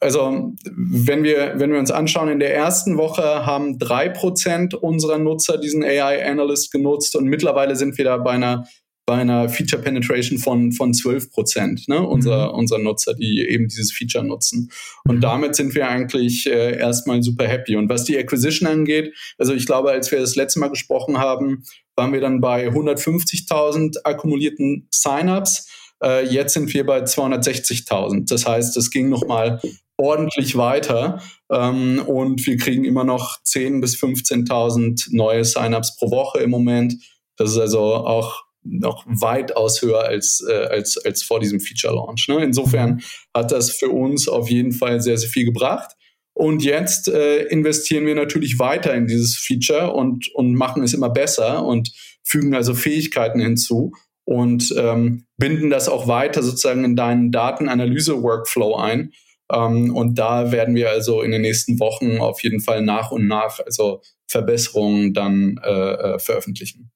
also wenn wir, wenn wir uns anschauen, in der ersten Woche haben drei Prozent unserer Nutzer diesen AI Analyst genutzt und mittlerweile sind wir da bei einer bei einer Feature Penetration von, von 12 Prozent, ne, unserer, mhm. unserer Nutzer, die eben dieses Feature nutzen. Und mhm. damit sind wir eigentlich äh, erstmal super happy. Und was die Acquisition angeht, also ich glaube, als wir das letzte Mal gesprochen haben, waren wir dann bei 150.000 akkumulierten Signups. Äh, jetzt sind wir bei 260.000. Das heißt, es ging nochmal ordentlich weiter ähm, und wir kriegen immer noch 10.000 bis 15.000 neue Signups pro Woche im Moment. Das ist also auch noch weitaus höher als, äh, als, als vor diesem Feature-Launch. Ne? Insofern hat das für uns auf jeden Fall sehr, sehr viel gebracht. Und jetzt äh, investieren wir natürlich weiter in dieses Feature und, und machen es immer besser und fügen also Fähigkeiten hinzu und ähm, binden das auch weiter sozusagen in deinen Datenanalyse-Workflow ein. Ähm, und da werden wir also in den nächsten Wochen auf jeden Fall nach und nach also Verbesserungen dann äh, äh veröffentlichen.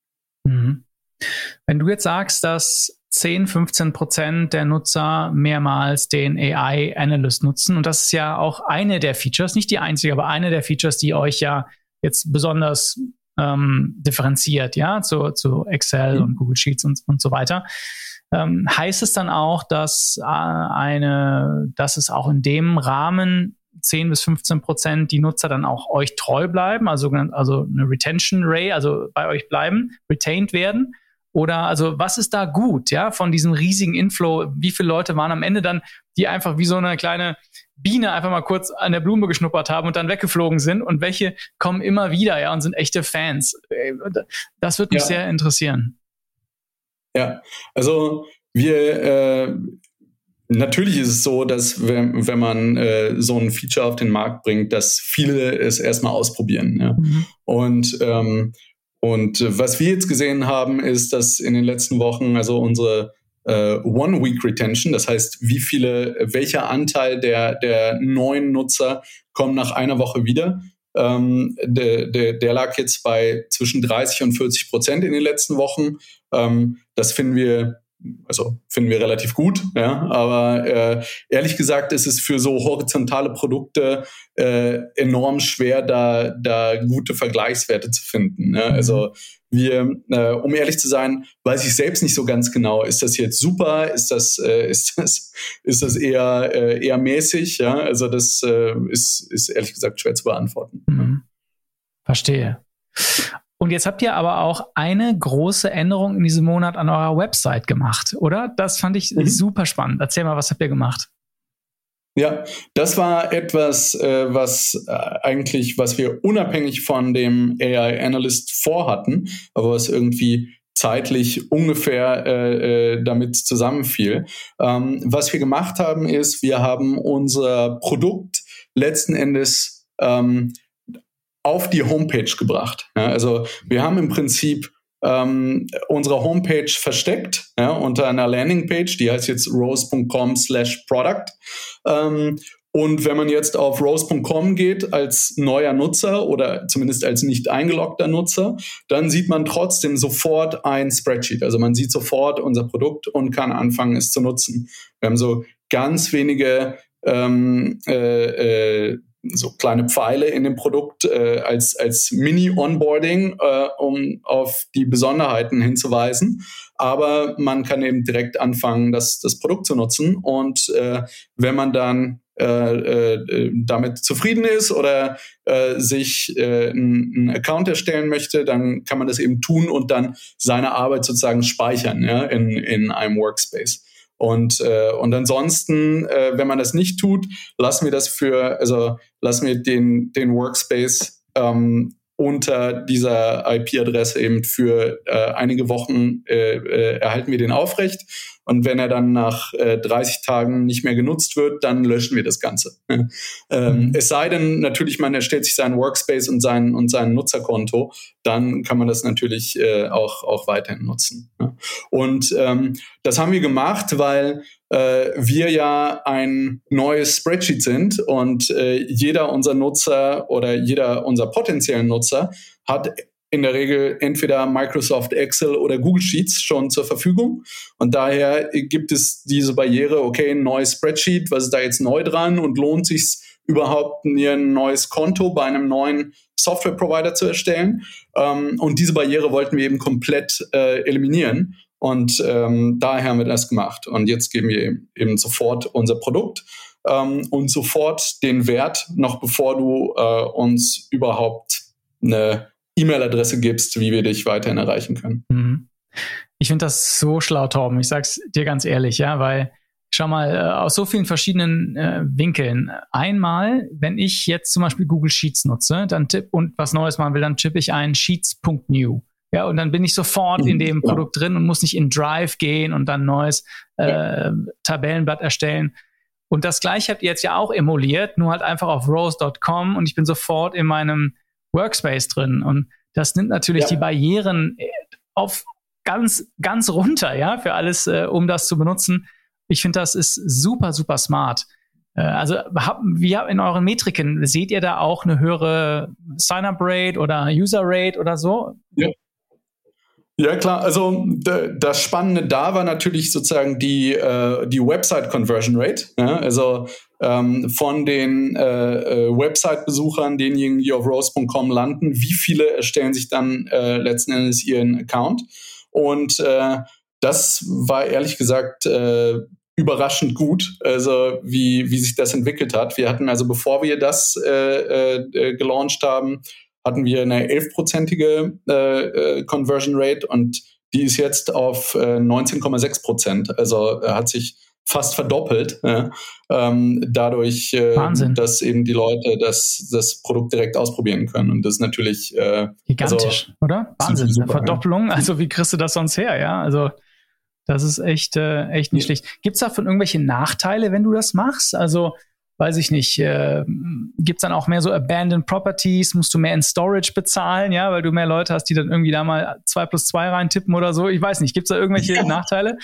Mhm. Wenn du jetzt sagst, dass 10, 15 Prozent der Nutzer mehrmals den AI Analyst nutzen, und das ist ja auch eine der Features, nicht die einzige, aber eine der Features, die euch ja jetzt besonders ähm, differenziert, ja, zu, zu Excel mhm. und Google Sheets und, und so weiter. Ähm, heißt es dann auch, dass äh, eine, dass es auch in dem Rahmen 10 bis 15 Prozent die Nutzer dann auch euch treu bleiben, also, also eine Retention Ray, also bei euch bleiben, retained werden? Oder also was ist da gut, ja, von diesem riesigen Inflow? Wie viele Leute waren am Ende dann, die einfach wie so eine kleine Biene einfach mal kurz an der Blume geschnuppert haben und dann weggeflogen sind und welche kommen immer wieder, ja, und sind echte Fans? Das würde mich ja. sehr interessieren. Ja, also wir äh, Natürlich ist es so, dass wenn, wenn man äh, so ein Feature auf den Markt bringt, dass viele es erstmal ausprobieren. Ja? Mhm. Und ähm, und äh, was wir jetzt gesehen haben, ist, dass in den letzten Wochen also unsere äh, One-Week-Retention, das heißt, wie viele, welcher Anteil der, der neuen Nutzer kommen nach einer Woche wieder. Ähm, der, der, der lag jetzt bei zwischen 30 und 40 Prozent in den letzten Wochen. Ähm, das finden wir also finden wir relativ gut, ja. Aber äh, ehrlich gesagt ist es für so horizontale Produkte äh, enorm schwer, da, da gute Vergleichswerte zu finden. Ne? Also wir, äh, um ehrlich zu sein, weiß ich selbst nicht so ganz genau. Ist das jetzt super? Ist das, äh, ist das, ist das eher, äh, eher mäßig? Ja, also das äh, ist, ist ehrlich gesagt schwer zu beantworten. Mhm. Verstehe. Und jetzt habt ihr aber auch eine große Änderung in diesem Monat an eurer Website gemacht, oder? Das fand ich mhm. super spannend. Erzähl mal, was habt ihr gemacht? Ja, das war etwas, äh, was äh, eigentlich, was wir unabhängig von dem AI Analyst vorhatten, aber was irgendwie zeitlich ungefähr äh, äh, damit zusammenfiel. Ähm, was wir gemacht haben, ist, wir haben unser Produkt letzten Endes ähm, auf die Homepage gebracht. Ja, also wir haben im Prinzip ähm, unsere Homepage versteckt ja, unter einer Landingpage, die heißt jetzt rose.com slash product. Ähm, und wenn man jetzt auf rose.com geht als neuer Nutzer oder zumindest als nicht eingeloggter Nutzer, dann sieht man trotzdem sofort ein Spreadsheet. Also man sieht sofort unser Produkt und kann anfangen, es zu nutzen. Wir haben so ganz wenige ähm, äh, äh, so kleine Pfeile in dem Produkt äh, als, als Mini-Onboarding, äh, um auf die Besonderheiten hinzuweisen. Aber man kann eben direkt anfangen, das, das Produkt zu nutzen. Und äh, wenn man dann äh, äh, damit zufrieden ist oder äh, sich äh, einen Account erstellen möchte, dann kann man das eben tun und dann seine Arbeit sozusagen speichern ja, in, in einem Workspace. Und, äh, und ansonsten, äh, wenn man das nicht tut, lassen wir das für, also lassen wir den, den Workspace ähm, unter dieser IP-Adresse eben für äh, einige Wochen äh, äh, erhalten wir den aufrecht. Und wenn er dann nach äh, 30 Tagen nicht mehr genutzt wird, dann löschen wir das Ganze. ähm, mhm. Es sei denn, natürlich, man erstellt sich seinen Workspace und sein, und sein Nutzerkonto, dann kann man das natürlich äh, auch, auch weiterhin nutzen. Und ähm, das haben wir gemacht, weil äh, wir ja ein neues Spreadsheet sind und äh, jeder unserer Nutzer oder jeder unserer potenziellen Nutzer hat in der Regel entweder Microsoft Excel oder Google Sheets schon zur Verfügung. Und daher gibt es diese Barriere, okay, ein neues Spreadsheet, was ist da jetzt neu dran und lohnt sich überhaupt, mir ein neues Konto bei einem neuen Software-Provider zu erstellen? Ähm, und diese Barriere wollten wir eben komplett äh, eliminieren. Und ähm, daher haben wir das gemacht. Und jetzt geben wir eben sofort unser Produkt ähm, und sofort den Wert, noch bevor du äh, uns überhaupt eine E-Mail-Adresse gibst, wie wir dich weiterhin erreichen können. Mhm. Ich finde das so schlau, Torben. Ich sag's dir ganz ehrlich, ja, weil schau mal, äh, aus so vielen verschiedenen äh, Winkeln. Einmal, wenn ich jetzt zum Beispiel Google Sheets nutze, dann tipp und was Neues machen will, dann tippe ich ein sheets.new. Ja, und dann bin ich sofort in mhm, dem ja. Produkt drin und muss nicht in Drive gehen und dann neues äh, ja. Tabellenblatt erstellen. Und das gleiche habt ihr jetzt ja auch emuliert, nur halt einfach auf rose.com und ich bin sofort in meinem Workspace drin. Und das nimmt natürlich ja. die Barrieren äh, auf ganz, ganz runter, ja, für alles, äh, um das zu benutzen. Ich finde, das ist super, super smart. Äh, also hab, wie in euren Metriken, seht ihr da auch eine höhere Sign-up-Rate oder User-Rate oder so? Ja. Ja, klar. Also das Spannende da war natürlich sozusagen die, äh, die Website Conversion Rate. Ja? Also ähm, von den äh, äh, Website-Besuchern, denjenigen, die auf rose.com landen, wie viele erstellen sich dann äh, letzten Endes ihren Account. Und äh, das war ehrlich gesagt äh, überraschend gut, also wie, wie sich das entwickelt hat. Wir hatten also, bevor wir das äh, äh, gelauncht haben, hatten wir eine 11-prozentige äh, äh, Conversion Rate und die ist jetzt auf äh, 19,6 Prozent. Also äh, hat sich fast verdoppelt, ja, ähm, dadurch, äh, dass eben die Leute das, das Produkt direkt ausprobieren können. Und das ist natürlich äh, gigantisch, also, oder? Wahnsinn, super, eine Verdopplung. Ja. Also wie kriegst du das sonst her, ja? Also das ist echt, äh, echt nicht ja. schlecht. Gibt es davon irgendwelche Nachteile, wenn du das machst? Also weiß ich nicht, äh, gibt es dann auch mehr so Abandoned Properties, musst du mehr in Storage bezahlen, ja, weil du mehr Leute hast, die dann irgendwie da mal zwei plus zwei reintippen oder so. Ich weiß nicht, gibt es da irgendwelche ja. Nachteile?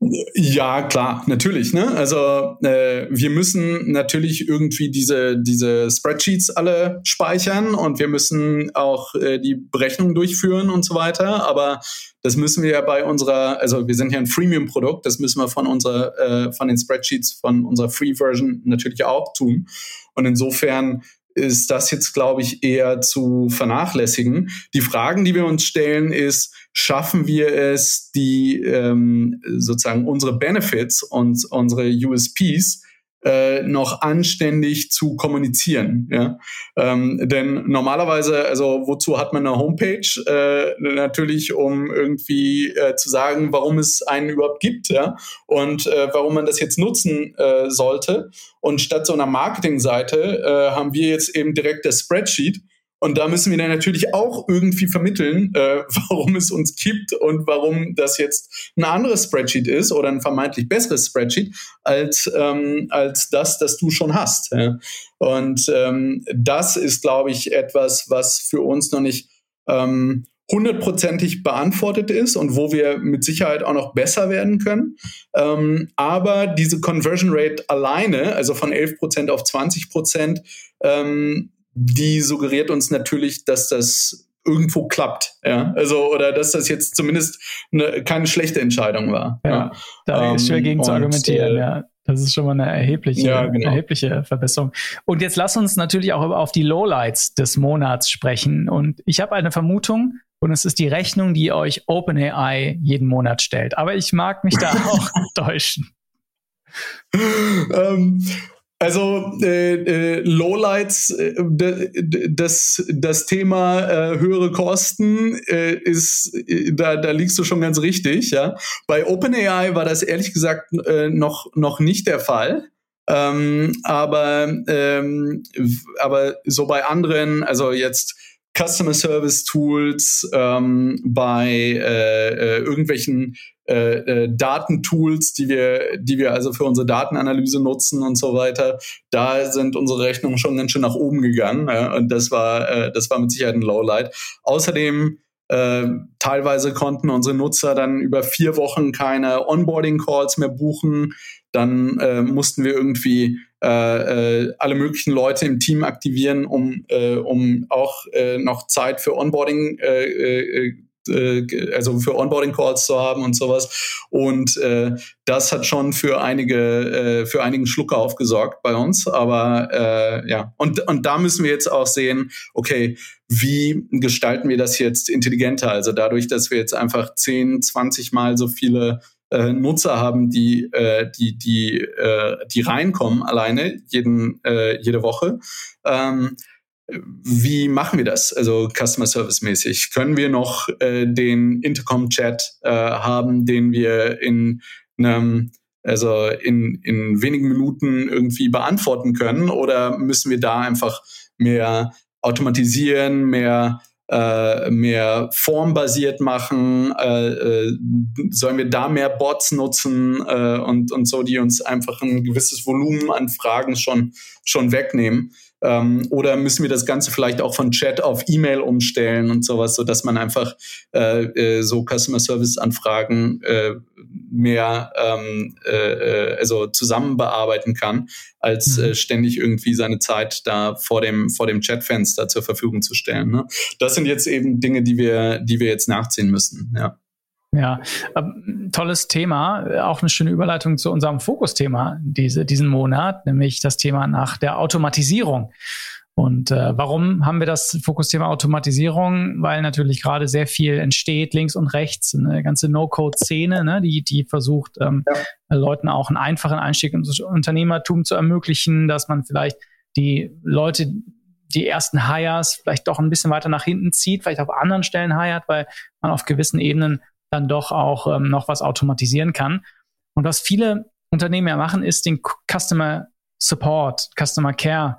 Ja, klar, natürlich. Ne? Also äh, wir müssen natürlich irgendwie diese, diese Spreadsheets alle speichern und wir müssen auch äh, die Berechnungen durchführen und so weiter. Aber das müssen wir ja bei unserer, also wir sind ja ein Freemium-Produkt, das müssen wir von unserer, äh, von den Spreadsheets von unserer Free-Version natürlich auch tun. Und insofern ist das jetzt, glaube ich, eher zu vernachlässigen. Die Fragen, die wir uns stellen, ist, schaffen wir es, die ähm, sozusagen unsere Benefits und unsere USPs äh, noch anständig zu kommunizieren. Ja? Ähm, denn normalerweise, also wozu hat man eine Homepage? Äh, natürlich, um irgendwie äh, zu sagen, warum es einen überhaupt gibt ja? und äh, warum man das jetzt nutzen äh, sollte. Und statt so einer Marketingseite äh, haben wir jetzt eben direkt das Spreadsheet und da müssen wir dann natürlich auch irgendwie vermitteln, äh, warum es uns gibt und warum das jetzt ein anderes Spreadsheet ist oder ein vermeintlich besseres Spreadsheet als, ähm, als das, das du schon hast. Ja. Und ähm, das ist, glaube ich, etwas, was für uns noch nicht ähm, hundertprozentig beantwortet ist und wo wir mit Sicherheit auch noch besser werden können. Ähm, aber diese Conversion Rate alleine, also von 11% auf 20%, ähm, die suggeriert uns natürlich, dass das irgendwo klappt, ja, also oder dass das jetzt zumindest eine, keine schlechte Entscheidung war. Ja, ja. da ist schwer gegen zu argumentieren, äh, ja. Das ist schon mal eine erhebliche, ja, genau. erhebliche Verbesserung. Und jetzt lass uns natürlich auch auf die Lowlights des Monats sprechen. Und ich habe eine Vermutung, und es ist die Rechnung, die euch OpenAI jeden Monat stellt. Aber ich mag mich da auch täuschen. ähm, also äh, äh, Lowlights, äh, das, das Thema äh, höhere Kosten äh, ist, äh, da, da liegst du schon ganz richtig. Ja, bei OpenAI war das ehrlich gesagt äh, noch noch nicht der Fall. Ähm, aber ähm, aber so bei anderen, also jetzt Customer Service Tools, ähm, bei äh, äh, irgendwelchen äh, äh, Datentools, die wir, die wir also für unsere Datenanalyse nutzen und so weiter, da sind unsere Rechnungen schon ganz schön nach oben gegangen. Ja, und das war, äh, das war mit Sicherheit ein Lowlight. Außerdem äh, teilweise konnten unsere Nutzer dann über vier Wochen keine Onboarding-Calls mehr buchen. Dann äh, mussten wir irgendwie äh, äh, alle möglichen Leute im Team aktivieren, um, äh, um auch äh, noch Zeit für Onboarding äh, äh, äh, also für Onboarding-Calls zu haben und sowas. Und äh, das hat schon für einige, äh, für einigen Schlucker aufgesorgt bei uns. Aber äh, ja, und, und da müssen wir jetzt auch sehen, okay, wie gestalten wir das jetzt intelligenter? Also dadurch, dass wir jetzt einfach 10, 20 Mal so viele äh, Nutzer haben, die, äh, die, die, äh, die reinkommen alleine jeden, äh, jede Woche. Ähm, wie machen wir das? Also Customer Service mäßig. Können wir noch äh, den Intercom-Chat äh, haben, den wir in einem, also in, in wenigen Minuten irgendwie beantworten können? Oder müssen wir da einfach mehr automatisieren, mehr äh, mehr formbasiert machen? Äh, äh, sollen wir da mehr Bots nutzen äh, und, und so, die uns einfach ein gewisses Volumen an Fragen schon, schon wegnehmen? Ähm, oder müssen wir das Ganze vielleicht auch von Chat auf E-Mail umstellen und sowas, so dass man einfach äh, äh, so Customer Service Anfragen äh, mehr ähm, äh, also zusammen bearbeiten kann, als äh, mhm. ständig irgendwie seine Zeit da vor dem vor dem Chatfenster zur Verfügung zu stellen. Ne? Das sind jetzt eben Dinge, die wir die wir jetzt nachziehen müssen. Ja. Ja, ähm, tolles Thema. Auch eine schöne Überleitung zu unserem Fokusthema diese, diesen Monat, nämlich das Thema nach der Automatisierung. Und äh, warum haben wir das Fokusthema Automatisierung? Weil natürlich gerade sehr viel entsteht, links und rechts, eine ganze No-Code-Szene, ne, die, die versucht, ähm, ja. Leuten auch einen einfachen Einstieg ins Unternehmertum zu ermöglichen, dass man vielleicht die Leute, die ersten Hires vielleicht doch ein bisschen weiter nach hinten zieht, vielleicht auf anderen Stellen hired, weil man auf gewissen Ebenen dann doch auch ähm, noch was automatisieren kann. Und was viele Unternehmen ja machen, ist den Customer Support, Customer Care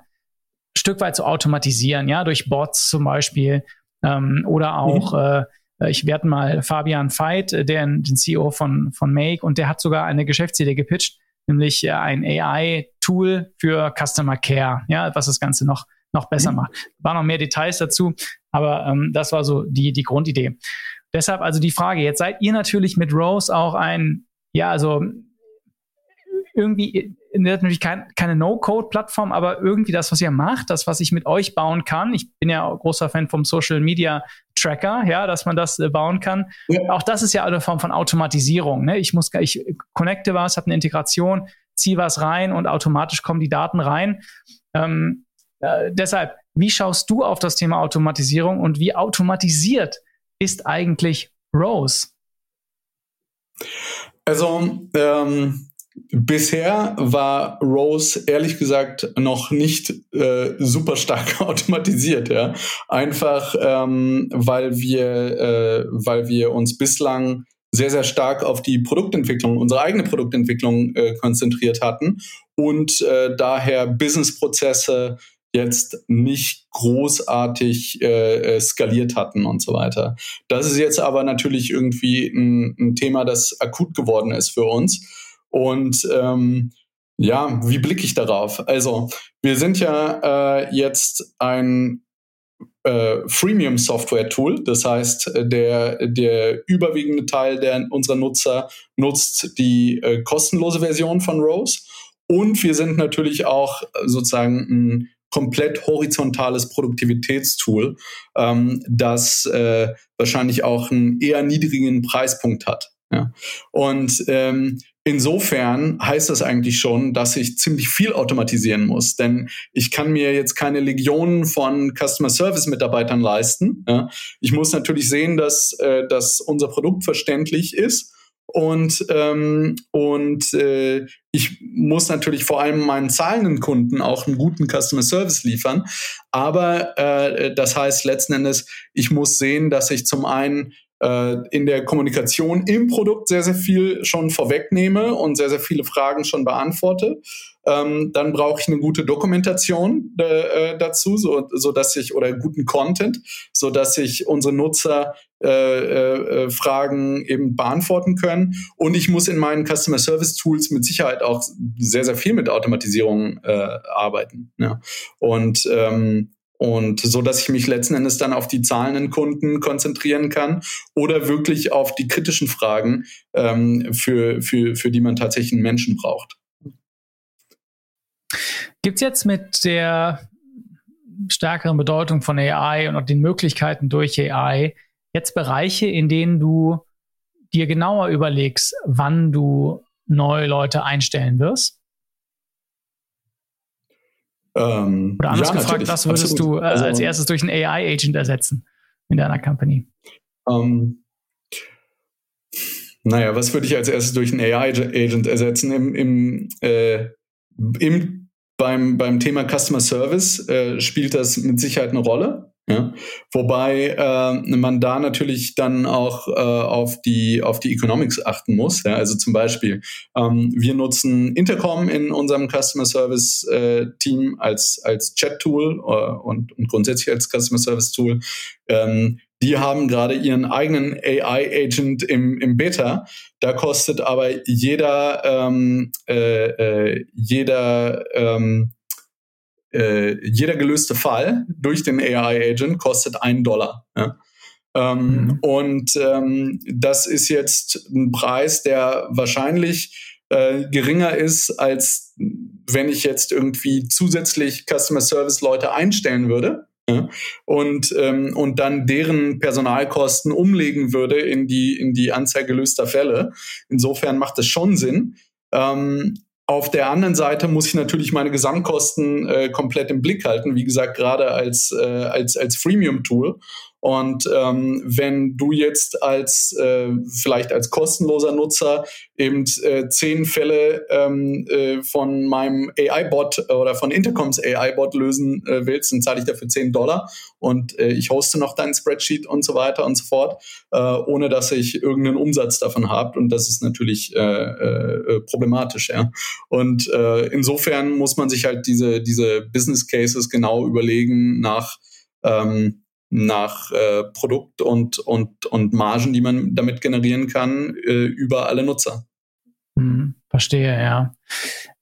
Stück weit zu automatisieren, ja, durch Bots zum Beispiel ähm, oder auch, mhm. äh, ich werde mal Fabian Veit, äh, der, den CEO von, von Make, und der hat sogar eine Geschäftsidee gepitcht, nämlich äh, ein AI-Tool für Customer Care, ja, was das Ganze noch, noch besser mhm. macht. War noch mehr Details dazu, aber ähm, das war so die, die Grundidee. Deshalb also die Frage, jetzt seid ihr natürlich mit Rose auch ein ja, also irgendwie natürlich kein, keine No-Code-Plattform, aber irgendwie das, was ihr macht, das, was ich mit euch bauen kann. Ich bin ja großer Fan vom Social Media Tracker, ja, dass man das äh, bauen kann. Ja. Auch das ist ja eine Form von Automatisierung. Ne? Ich muss, ich connecte was, habe eine Integration, ziehe was rein und automatisch kommen die Daten rein. Ähm, äh, deshalb, wie schaust du auf das Thema Automatisierung und wie automatisiert ist eigentlich Rose? Also ähm, Bisher war Rose ehrlich gesagt noch nicht äh, super stark automatisiert, ja. Einfach ähm, weil wir, äh, weil wir uns bislang sehr, sehr stark auf die Produktentwicklung, unsere eigene Produktentwicklung äh, konzentriert hatten und äh, daher Businessprozesse jetzt nicht großartig äh, äh, skaliert hatten und so weiter. Das ist jetzt aber natürlich irgendwie ein, ein Thema, das akut geworden ist für uns. Und ähm, ja, wie blicke ich darauf? Also, wir sind ja äh, jetzt ein äh, Freemium-Software-Tool. Das heißt, der, der überwiegende Teil der, unserer Nutzer nutzt die äh, kostenlose Version von Rose. Und wir sind natürlich auch sozusagen ein komplett horizontales Produktivitätstool, ähm, das äh, wahrscheinlich auch einen eher niedrigen Preispunkt hat. Ja. Und ähm, Insofern heißt das eigentlich schon, dass ich ziemlich viel automatisieren muss, denn ich kann mir jetzt keine Legionen von Customer Service Mitarbeitern leisten. Ja. Ich muss natürlich sehen, dass, äh, dass unser Produkt verständlich ist und ähm, und äh, ich muss natürlich vor allem meinen zahlenden Kunden auch einen guten Customer Service liefern. Aber äh, das heißt letzten Endes, ich muss sehen, dass ich zum einen äh, in der Kommunikation im Produkt sehr, sehr viel schon vorwegnehme und sehr, sehr viele Fragen schon beantworte. Ähm, dann brauche ich eine gute Dokumentation äh, dazu, so, so dass ich oder guten Content, so dass ich unsere Nutzer äh, äh, Fragen eben beantworten können. Und ich muss in meinen Customer Service Tools mit Sicherheit auch sehr, sehr viel mit Automatisierung äh, arbeiten. Ja. Und ähm, und so, dass ich mich letzten Endes dann auf die zahlenden Kunden konzentrieren kann oder wirklich auf die kritischen Fragen, ähm, für, für, für die man tatsächlich einen Menschen braucht. Gibt es jetzt mit der stärkeren Bedeutung von AI und den Möglichkeiten durch AI jetzt Bereiche, in denen du dir genauer überlegst, wann du neue Leute einstellen wirst? Ähm, Oder anders ja, gefragt, was würdest absolut. du äh, also, als erstes durch einen AI-Agent ersetzen in deiner Company? Ähm, naja, was würde ich als erstes durch einen AI-Agent ersetzen? Im, im, äh, im, beim, beim Thema Customer Service äh, spielt das mit Sicherheit eine Rolle. Ja? Wobei äh, man da natürlich dann auch äh, auf, die, auf die Economics achten muss. Ja? Also zum Beispiel, ähm, wir nutzen Intercom in unserem Customer Service äh, Team als, als Chat-Tool äh, und, und grundsätzlich als Customer Service Tool. Ähm, die haben gerade ihren eigenen AI-Agent im, im Beta. Da kostet aber jeder, ähm, äh, äh, jeder ähm, äh, jeder gelöste Fall durch den AI-Agent kostet einen Dollar. Ja? Ähm, mhm. Und ähm, das ist jetzt ein Preis, der wahrscheinlich äh, geringer ist, als wenn ich jetzt irgendwie zusätzlich Customer Service Leute einstellen würde. Ja, und, ähm, und dann deren Personalkosten umlegen würde in die, in die Anzahl gelöster Fälle. Insofern macht es schon Sinn. Ähm, auf der anderen Seite muss ich natürlich meine Gesamtkosten äh, komplett im Blick halten, wie gesagt, gerade als, äh, als, als Freemium-Tool. Und ähm, wenn du jetzt als äh, vielleicht als kostenloser Nutzer eben äh, zehn Fälle ähm, äh, von meinem AI-Bot oder von Intercoms AI-Bot lösen äh, willst, dann zahle ich dafür 10 Dollar und äh, ich hoste noch dein Spreadsheet und so weiter und so fort, äh, ohne dass ich irgendeinen Umsatz davon habe. Und das ist natürlich äh, äh, problematisch. Ja. Und äh, insofern muss man sich halt diese, diese Business Cases genau überlegen nach ähm, nach äh, Produkt und, und, und Margen, die man damit generieren kann, äh, über alle Nutzer. Hm, verstehe, ja.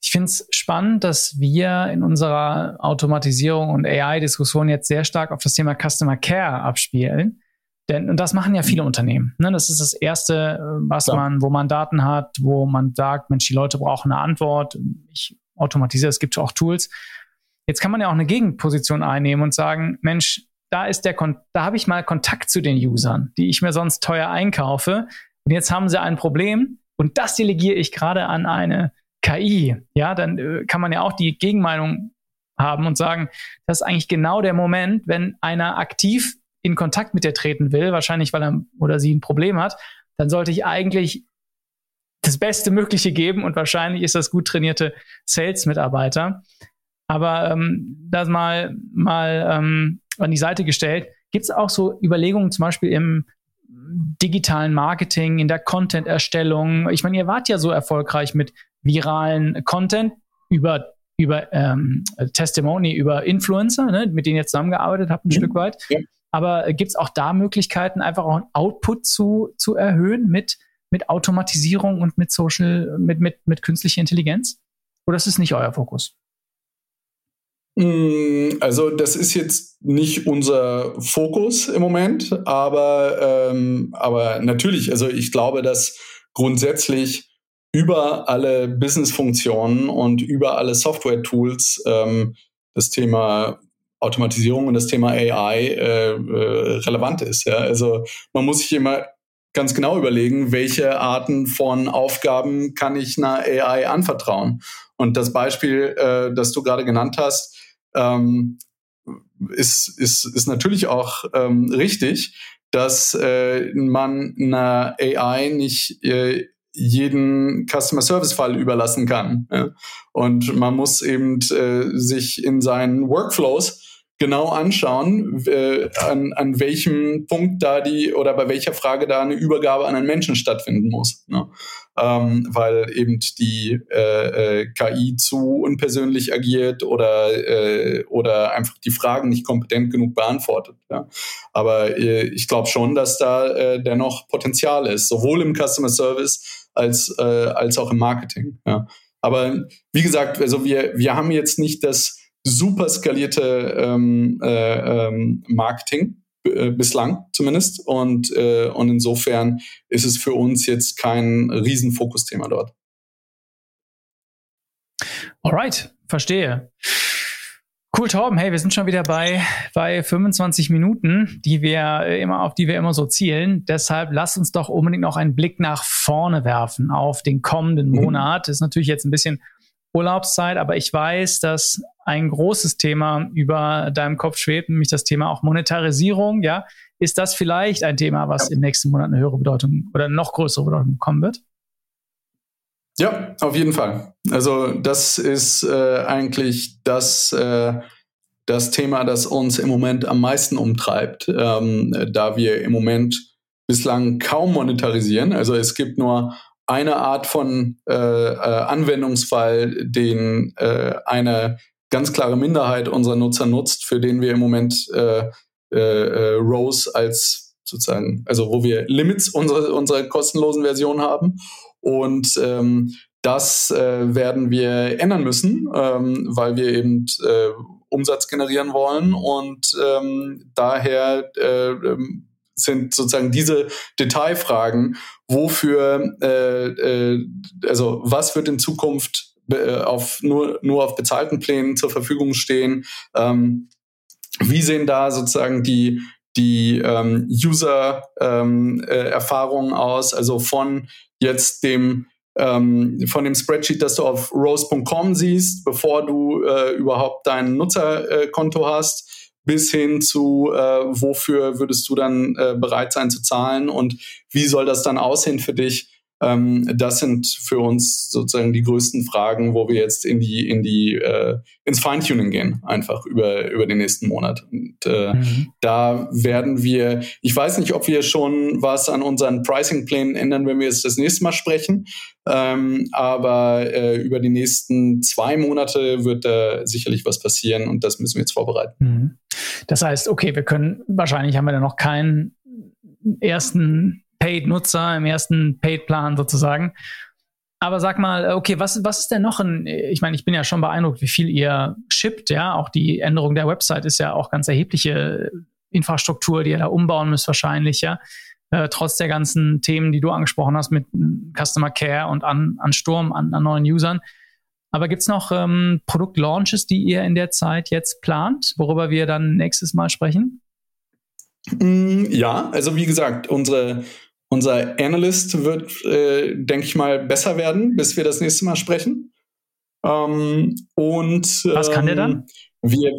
Ich finde es spannend, dass wir in unserer Automatisierung und AI-Diskussion jetzt sehr stark auf das Thema Customer Care abspielen. Denn, und das machen ja viele Unternehmen. Ne? Das ist das Erste, äh, was ja. man, wo man Daten hat, wo man sagt, Mensch, die Leute brauchen eine Antwort. Ich automatisiere, es gibt auch Tools. Jetzt kann man ja auch eine Gegenposition einnehmen und sagen, Mensch, da ist der, Kon da habe ich mal Kontakt zu den Usern, die ich mir sonst teuer einkaufe. Und jetzt haben sie ein Problem und das delegiere ich gerade an eine KI. Ja, dann äh, kann man ja auch die Gegenmeinung haben und sagen, das ist eigentlich genau der Moment, wenn einer aktiv in Kontakt mit dir treten will, wahrscheinlich weil er oder sie ein Problem hat, dann sollte ich eigentlich das Beste Mögliche geben und wahrscheinlich ist das gut trainierte Sales-Mitarbeiter. Aber ähm, das mal, mal ähm, an die Seite gestellt. Gibt es auch so Überlegungen, zum Beispiel im digitalen Marketing, in der Content-Erstellung? Ich meine, ihr wart ja so erfolgreich mit viralen Content über über ähm, Testimony, über Influencer, ne, mit denen ihr zusammengearbeitet habt, ein mhm. Stück weit. Ja. Aber gibt es auch da Möglichkeiten, einfach auch einen Output zu, zu erhöhen mit, mit Automatisierung und mit Social, mit, mit, mit künstlicher Intelligenz? Oder ist es nicht euer Fokus? Mm, also das ist jetzt nicht unser Fokus im Moment, aber, ähm, aber natürlich, also ich glaube, dass grundsätzlich über alle Business-Funktionen und über alle Software-Tools ähm, das Thema Automatisierung und das Thema AI äh, äh, relevant ist. Ja? Also man muss sich immer ganz genau überlegen, welche Arten von Aufgaben kann ich einer AI anvertrauen. Und das Beispiel, äh, das du gerade genannt hast, ähm, ist, ist, ist natürlich auch ähm, richtig, dass äh, man einer AI nicht äh, jeden Customer Service Fall überlassen kann. Ja? Und man muss eben äh, sich in seinen Workflows genau anschauen, äh, an, an welchem Punkt da die oder bei welcher Frage da eine Übergabe an einen Menschen stattfinden muss. Ne? Ähm, weil eben die äh, äh, KI zu unpersönlich agiert oder, äh, oder einfach die Fragen nicht kompetent genug beantwortet. Ja? Aber äh, ich glaube schon, dass da äh, dennoch Potenzial ist, sowohl im Customer Service als, äh, als auch im Marketing. Ja? Aber wie gesagt, also wir, wir haben jetzt nicht das super skalierte ähm, äh, ähm, Marketing äh, bislang zumindest und äh, und insofern ist es für uns jetzt kein Riesenfokusthema dort. Alright, verstehe. Cool, Torben. Hey, wir sind schon wieder bei, bei 25 Minuten, die wir immer, auf die wir immer so zielen. Deshalb lass uns doch unbedingt noch einen Blick nach vorne werfen auf den kommenden mhm. Monat. Das ist natürlich jetzt ein bisschen Urlaubszeit, aber ich weiß, dass ein großes Thema über deinem Kopf schwebt, nämlich das Thema auch Monetarisierung. Ja, ist das vielleicht ein Thema, was ja. im nächsten Monat eine höhere Bedeutung oder noch größere Bedeutung bekommen wird? Ja, auf jeden Fall. Also das ist äh, eigentlich das, äh, das Thema, das uns im Moment am meisten umtreibt, ähm, da wir im Moment bislang kaum monetarisieren. Also es gibt nur eine Art von äh, äh, Anwendungsfall, den äh, eine ganz klare Minderheit unserer Nutzer nutzt, für den wir im Moment äh, äh, äh, Rose als sozusagen, also wo wir Limits unserer, unserer kostenlosen Version haben. Und ähm, das äh, werden wir ändern müssen, ähm, weil wir eben äh, Umsatz generieren wollen und ähm, daher äh, ähm, sind sozusagen diese Detailfragen, wofür, äh, äh, also was wird in Zukunft auf nur, nur auf bezahlten Plänen zur Verfügung stehen? Ähm, wie sehen da sozusagen die die ähm, User-Erfahrungen ähm, äh, aus, also von jetzt dem ähm, von dem Spreadsheet, das du auf rose.com siehst, bevor du äh, überhaupt dein Nutzerkonto hast, bis hin zu, äh, wofür würdest du dann äh, bereit sein zu zahlen und wie soll das dann aussehen für dich? Ähm, das sind für uns sozusagen die größten Fragen, wo wir jetzt in die, in die, äh, ins Feintuning gehen, einfach über, über den nächsten Monat. Und äh, mhm. da werden wir, ich weiß nicht, ob wir schon was an unseren Pricing-Plänen ändern, wenn wir jetzt das nächste Mal sprechen. Ähm, aber äh, über die nächsten zwei Monate wird da sicherlich was passieren und das müssen wir jetzt vorbereiten. Mhm. Das heißt, okay, wir können, wahrscheinlich haben wir da noch keinen ersten Paid-Nutzer, im ersten Paid-Plan sozusagen. Aber sag mal, okay, was, was ist denn noch ein, ich meine, ich bin ja schon beeindruckt, wie viel ihr shippt, ja. Auch die Änderung der Website ist ja auch ganz erhebliche Infrastruktur, die ihr da umbauen müsst wahrscheinlich, ja. Äh, trotz der ganzen Themen, die du angesprochen hast mit Customer Care und an, an Sturm, an, an neuen Usern. Aber gibt's noch ähm, Produktlaunches, die ihr in der Zeit jetzt plant, worüber wir dann nächstes Mal sprechen? Mm, ja, also wie gesagt, unsere, unser Analyst wird, äh, denke ich mal, besser werden, bis wir das nächste Mal sprechen. Ähm, und ähm, was kann der dann? Ähm, wir,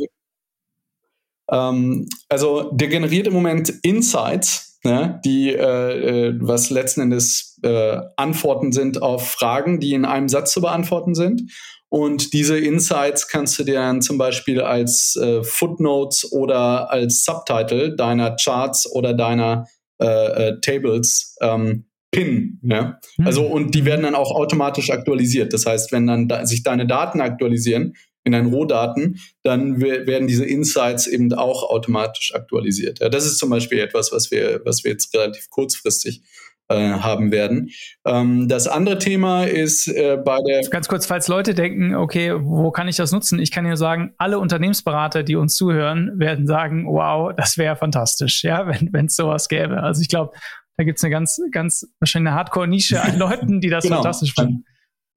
ähm, also der generiert im Moment Insights, ne, die äh, äh, was letzten Endes äh, Antworten sind auf Fragen, die in einem Satz zu beantworten sind. Und diese Insights kannst du dir dann zum Beispiel als äh, Footnotes oder als Subtitle deiner Charts oder deiner äh, äh, Tables ähm, pinnen. Ja? Mhm. Also und die werden dann auch automatisch aktualisiert. Das heißt, wenn dann da, sich deine Daten aktualisieren in deinen Rohdaten, dann werden diese Insights eben auch automatisch aktualisiert. Ja, das ist zum Beispiel etwas, was wir, was wir jetzt relativ kurzfristig haben werden. Ähm, das andere Thema ist äh, bei der. Ganz kurz, falls Leute denken, okay, wo kann ich das nutzen? Ich kann ja sagen, alle Unternehmensberater, die uns zuhören, werden sagen, wow, das wäre fantastisch, ja, wenn es sowas gäbe. Also ich glaube, da gibt es eine ganz, ganz wahrscheinlich eine Hardcore-Nische an Leuten, die das genau. fantastisch finden.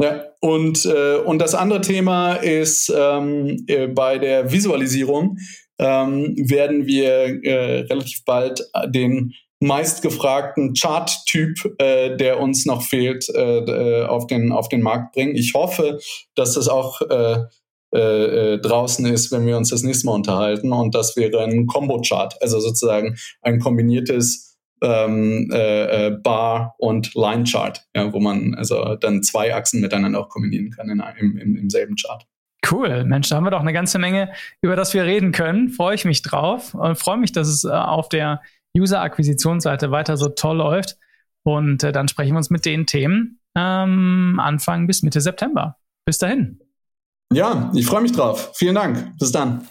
Ja, und, äh, und das andere Thema ist ähm, äh, bei der Visualisierung ähm, werden wir äh, relativ bald den meistgefragten Chart-Typ, äh, der uns noch fehlt, äh, äh, auf, den, auf den Markt bringen. Ich hoffe, dass das auch äh, äh, draußen ist, wenn wir uns das nächste Mal unterhalten. Und das wäre ein Combo-Chart, also sozusagen ein kombiniertes ähm, äh, Bar- und Line-Chart, ja, wo man also dann zwei Achsen miteinander auch kombinieren kann in, im, im, im selben Chart. Cool, Mensch, da haben wir doch eine ganze Menge, über das wir reden können. Freue ich mich drauf und freue mich, dass es auf der User-Akquisitionsseite weiter so toll läuft. Und äh, dann sprechen wir uns mit den Themen ähm, Anfang bis Mitte September. Bis dahin. Ja, ich freue mich drauf. Vielen Dank. Bis dann.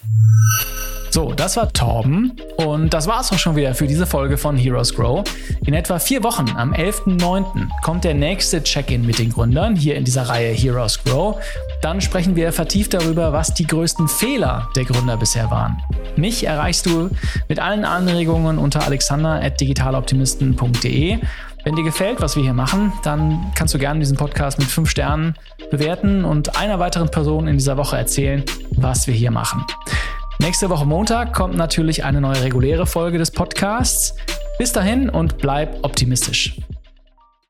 So, das war Torben und das war's auch schon wieder für diese Folge von Heroes Grow. In etwa vier Wochen, am 11.09., kommt der nächste Check-in mit den Gründern hier in dieser Reihe Heroes Grow. Dann sprechen wir vertieft darüber, was die größten Fehler der Gründer bisher waren. Mich erreichst du mit allen Anregungen unter alexander.digitaloptimisten.de. Wenn dir gefällt, was wir hier machen, dann kannst du gerne diesen Podcast mit fünf Sternen bewerten und einer weiteren Person in dieser Woche erzählen, was wir hier machen. Nächste Woche Montag kommt natürlich eine neue reguläre Folge des Podcasts. Bis dahin und bleib optimistisch.